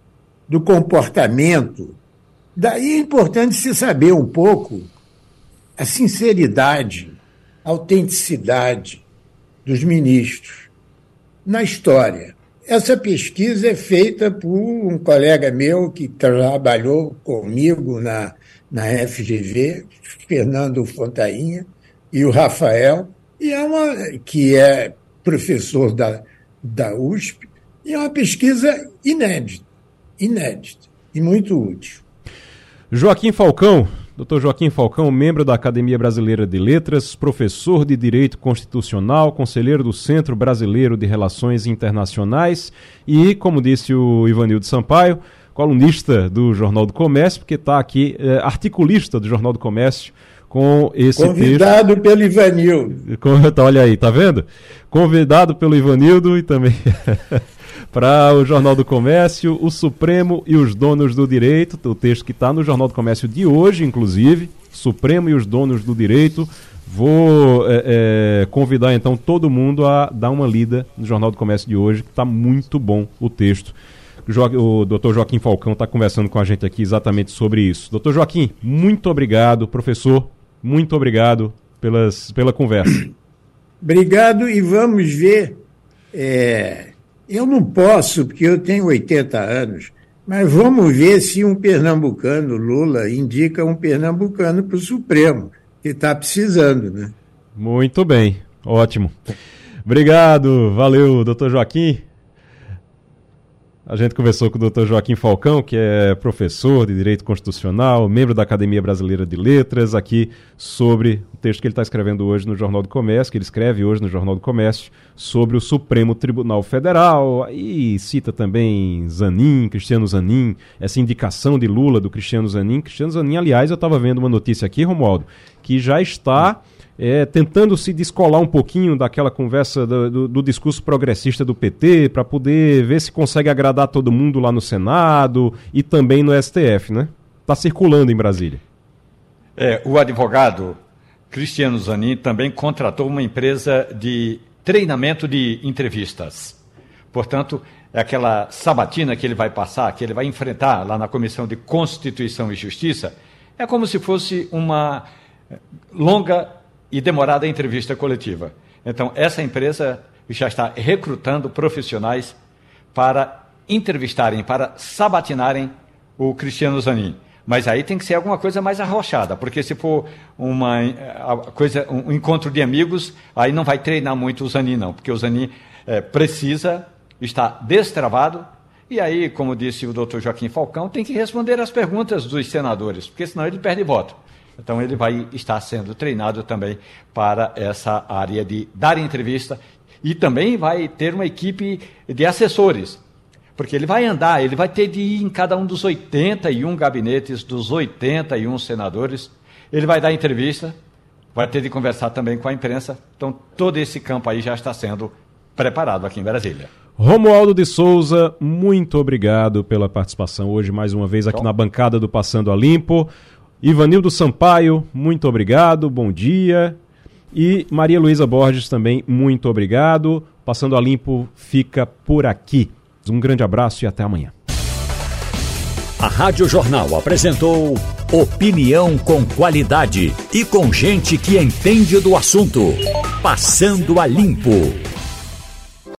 do comportamento. Daí é importante se saber um pouco a sinceridade, a autenticidade dos ministros na história. Essa pesquisa é feita por um colega meu que trabalhou comigo na, na FGV, Fernando Fontainha, e o Rafael, e é uma, que é professor da, da USP, e é uma pesquisa inédita, inédita e muito útil. Joaquim Falcão, Dr. Joaquim Falcão, membro da Academia Brasileira de Letras, professor de Direito Constitucional, conselheiro do Centro Brasileiro de Relações Internacionais e, como disse o Ivanildo Sampaio, colunista do Jornal do Comércio, porque está aqui, é, articulista do Jornal do Comércio, com esse Convidado texto. pelo Ivanildo. <laughs> Olha aí, tá vendo? Convidado pelo Ivanildo e também <laughs> para o Jornal do Comércio, o Supremo e os donos do direito, o texto que está no Jornal do Comércio de hoje, inclusive, Supremo e os donos do direito. Vou é, é, convidar então todo mundo a dar uma lida no Jornal do Comércio de hoje, que está muito bom o texto. O doutor Joaquim Falcão está conversando com a gente aqui exatamente sobre isso. Doutor Joaquim, muito obrigado. Professor, muito obrigado pelas, pela conversa. <coughs> Obrigado e vamos ver é, eu não posso, porque eu tenho 80 anos, mas vamos ver se um pernambucano, Lula, indica um pernambucano para o Supremo, que está precisando, né? Muito bem, ótimo. Obrigado, valeu, doutor Joaquim. A gente conversou com o Dr. Joaquim Falcão, que é professor de Direito Constitucional, membro da Academia Brasileira de Letras, aqui sobre o texto que ele está escrevendo hoje no Jornal do Comércio, que ele escreve hoje no Jornal do Comércio, sobre o Supremo Tribunal Federal. E cita também Zanin, Cristiano Zanin, essa indicação de Lula do Cristiano Zanin. Cristiano Zanin, aliás, eu estava vendo uma notícia aqui, Romualdo, que já está é, tentando se descolar um pouquinho daquela conversa do, do, do discurso progressista do PT para poder ver se consegue agradar todo mundo lá no Senado e também no STF, né? Está circulando em Brasília. É, o advogado Cristiano Zanin também contratou uma empresa de treinamento de entrevistas. Portanto, é aquela sabatina que ele vai passar, que ele vai enfrentar lá na Comissão de Constituição e Justiça, é como se fosse uma longa e demorada entrevista coletiva. Então, essa empresa já está recrutando profissionais para entrevistarem, para sabatinarem o Cristiano Zanin. Mas aí tem que ser alguma coisa mais arrochada, porque se for uma coisa, um encontro de amigos, aí não vai treinar muito o Zanin, não, porque o Zanin é, precisa estar destravado, e aí, como disse o doutor Joaquim Falcão, tem que responder às perguntas dos senadores, porque senão ele perde voto. Então ele vai estar sendo treinado também para essa área de dar entrevista e também vai ter uma equipe de assessores, porque ele vai andar, ele vai ter de ir em cada um dos 81 gabinetes, dos 81 senadores, ele vai dar entrevista, vai ter de conversar também com a imprensa. Então todo esse campo aí já está sendo preparado aqui em Brasília. Romualdo de Souza, muito obrigado pela participação hoje mais uma vez aqui na bancada do Passando a Limpo. Ivanildo Sampaio, muito obrigado, bom dia. E Maria Luísa Borges também, muito obrigado. Passando a Limpo fica por aqui. Um grande abraço e até amanhã. A Rádio Jornal apresentou opinião com qualidade e com gente que entende do assunto. Passando a Limpo.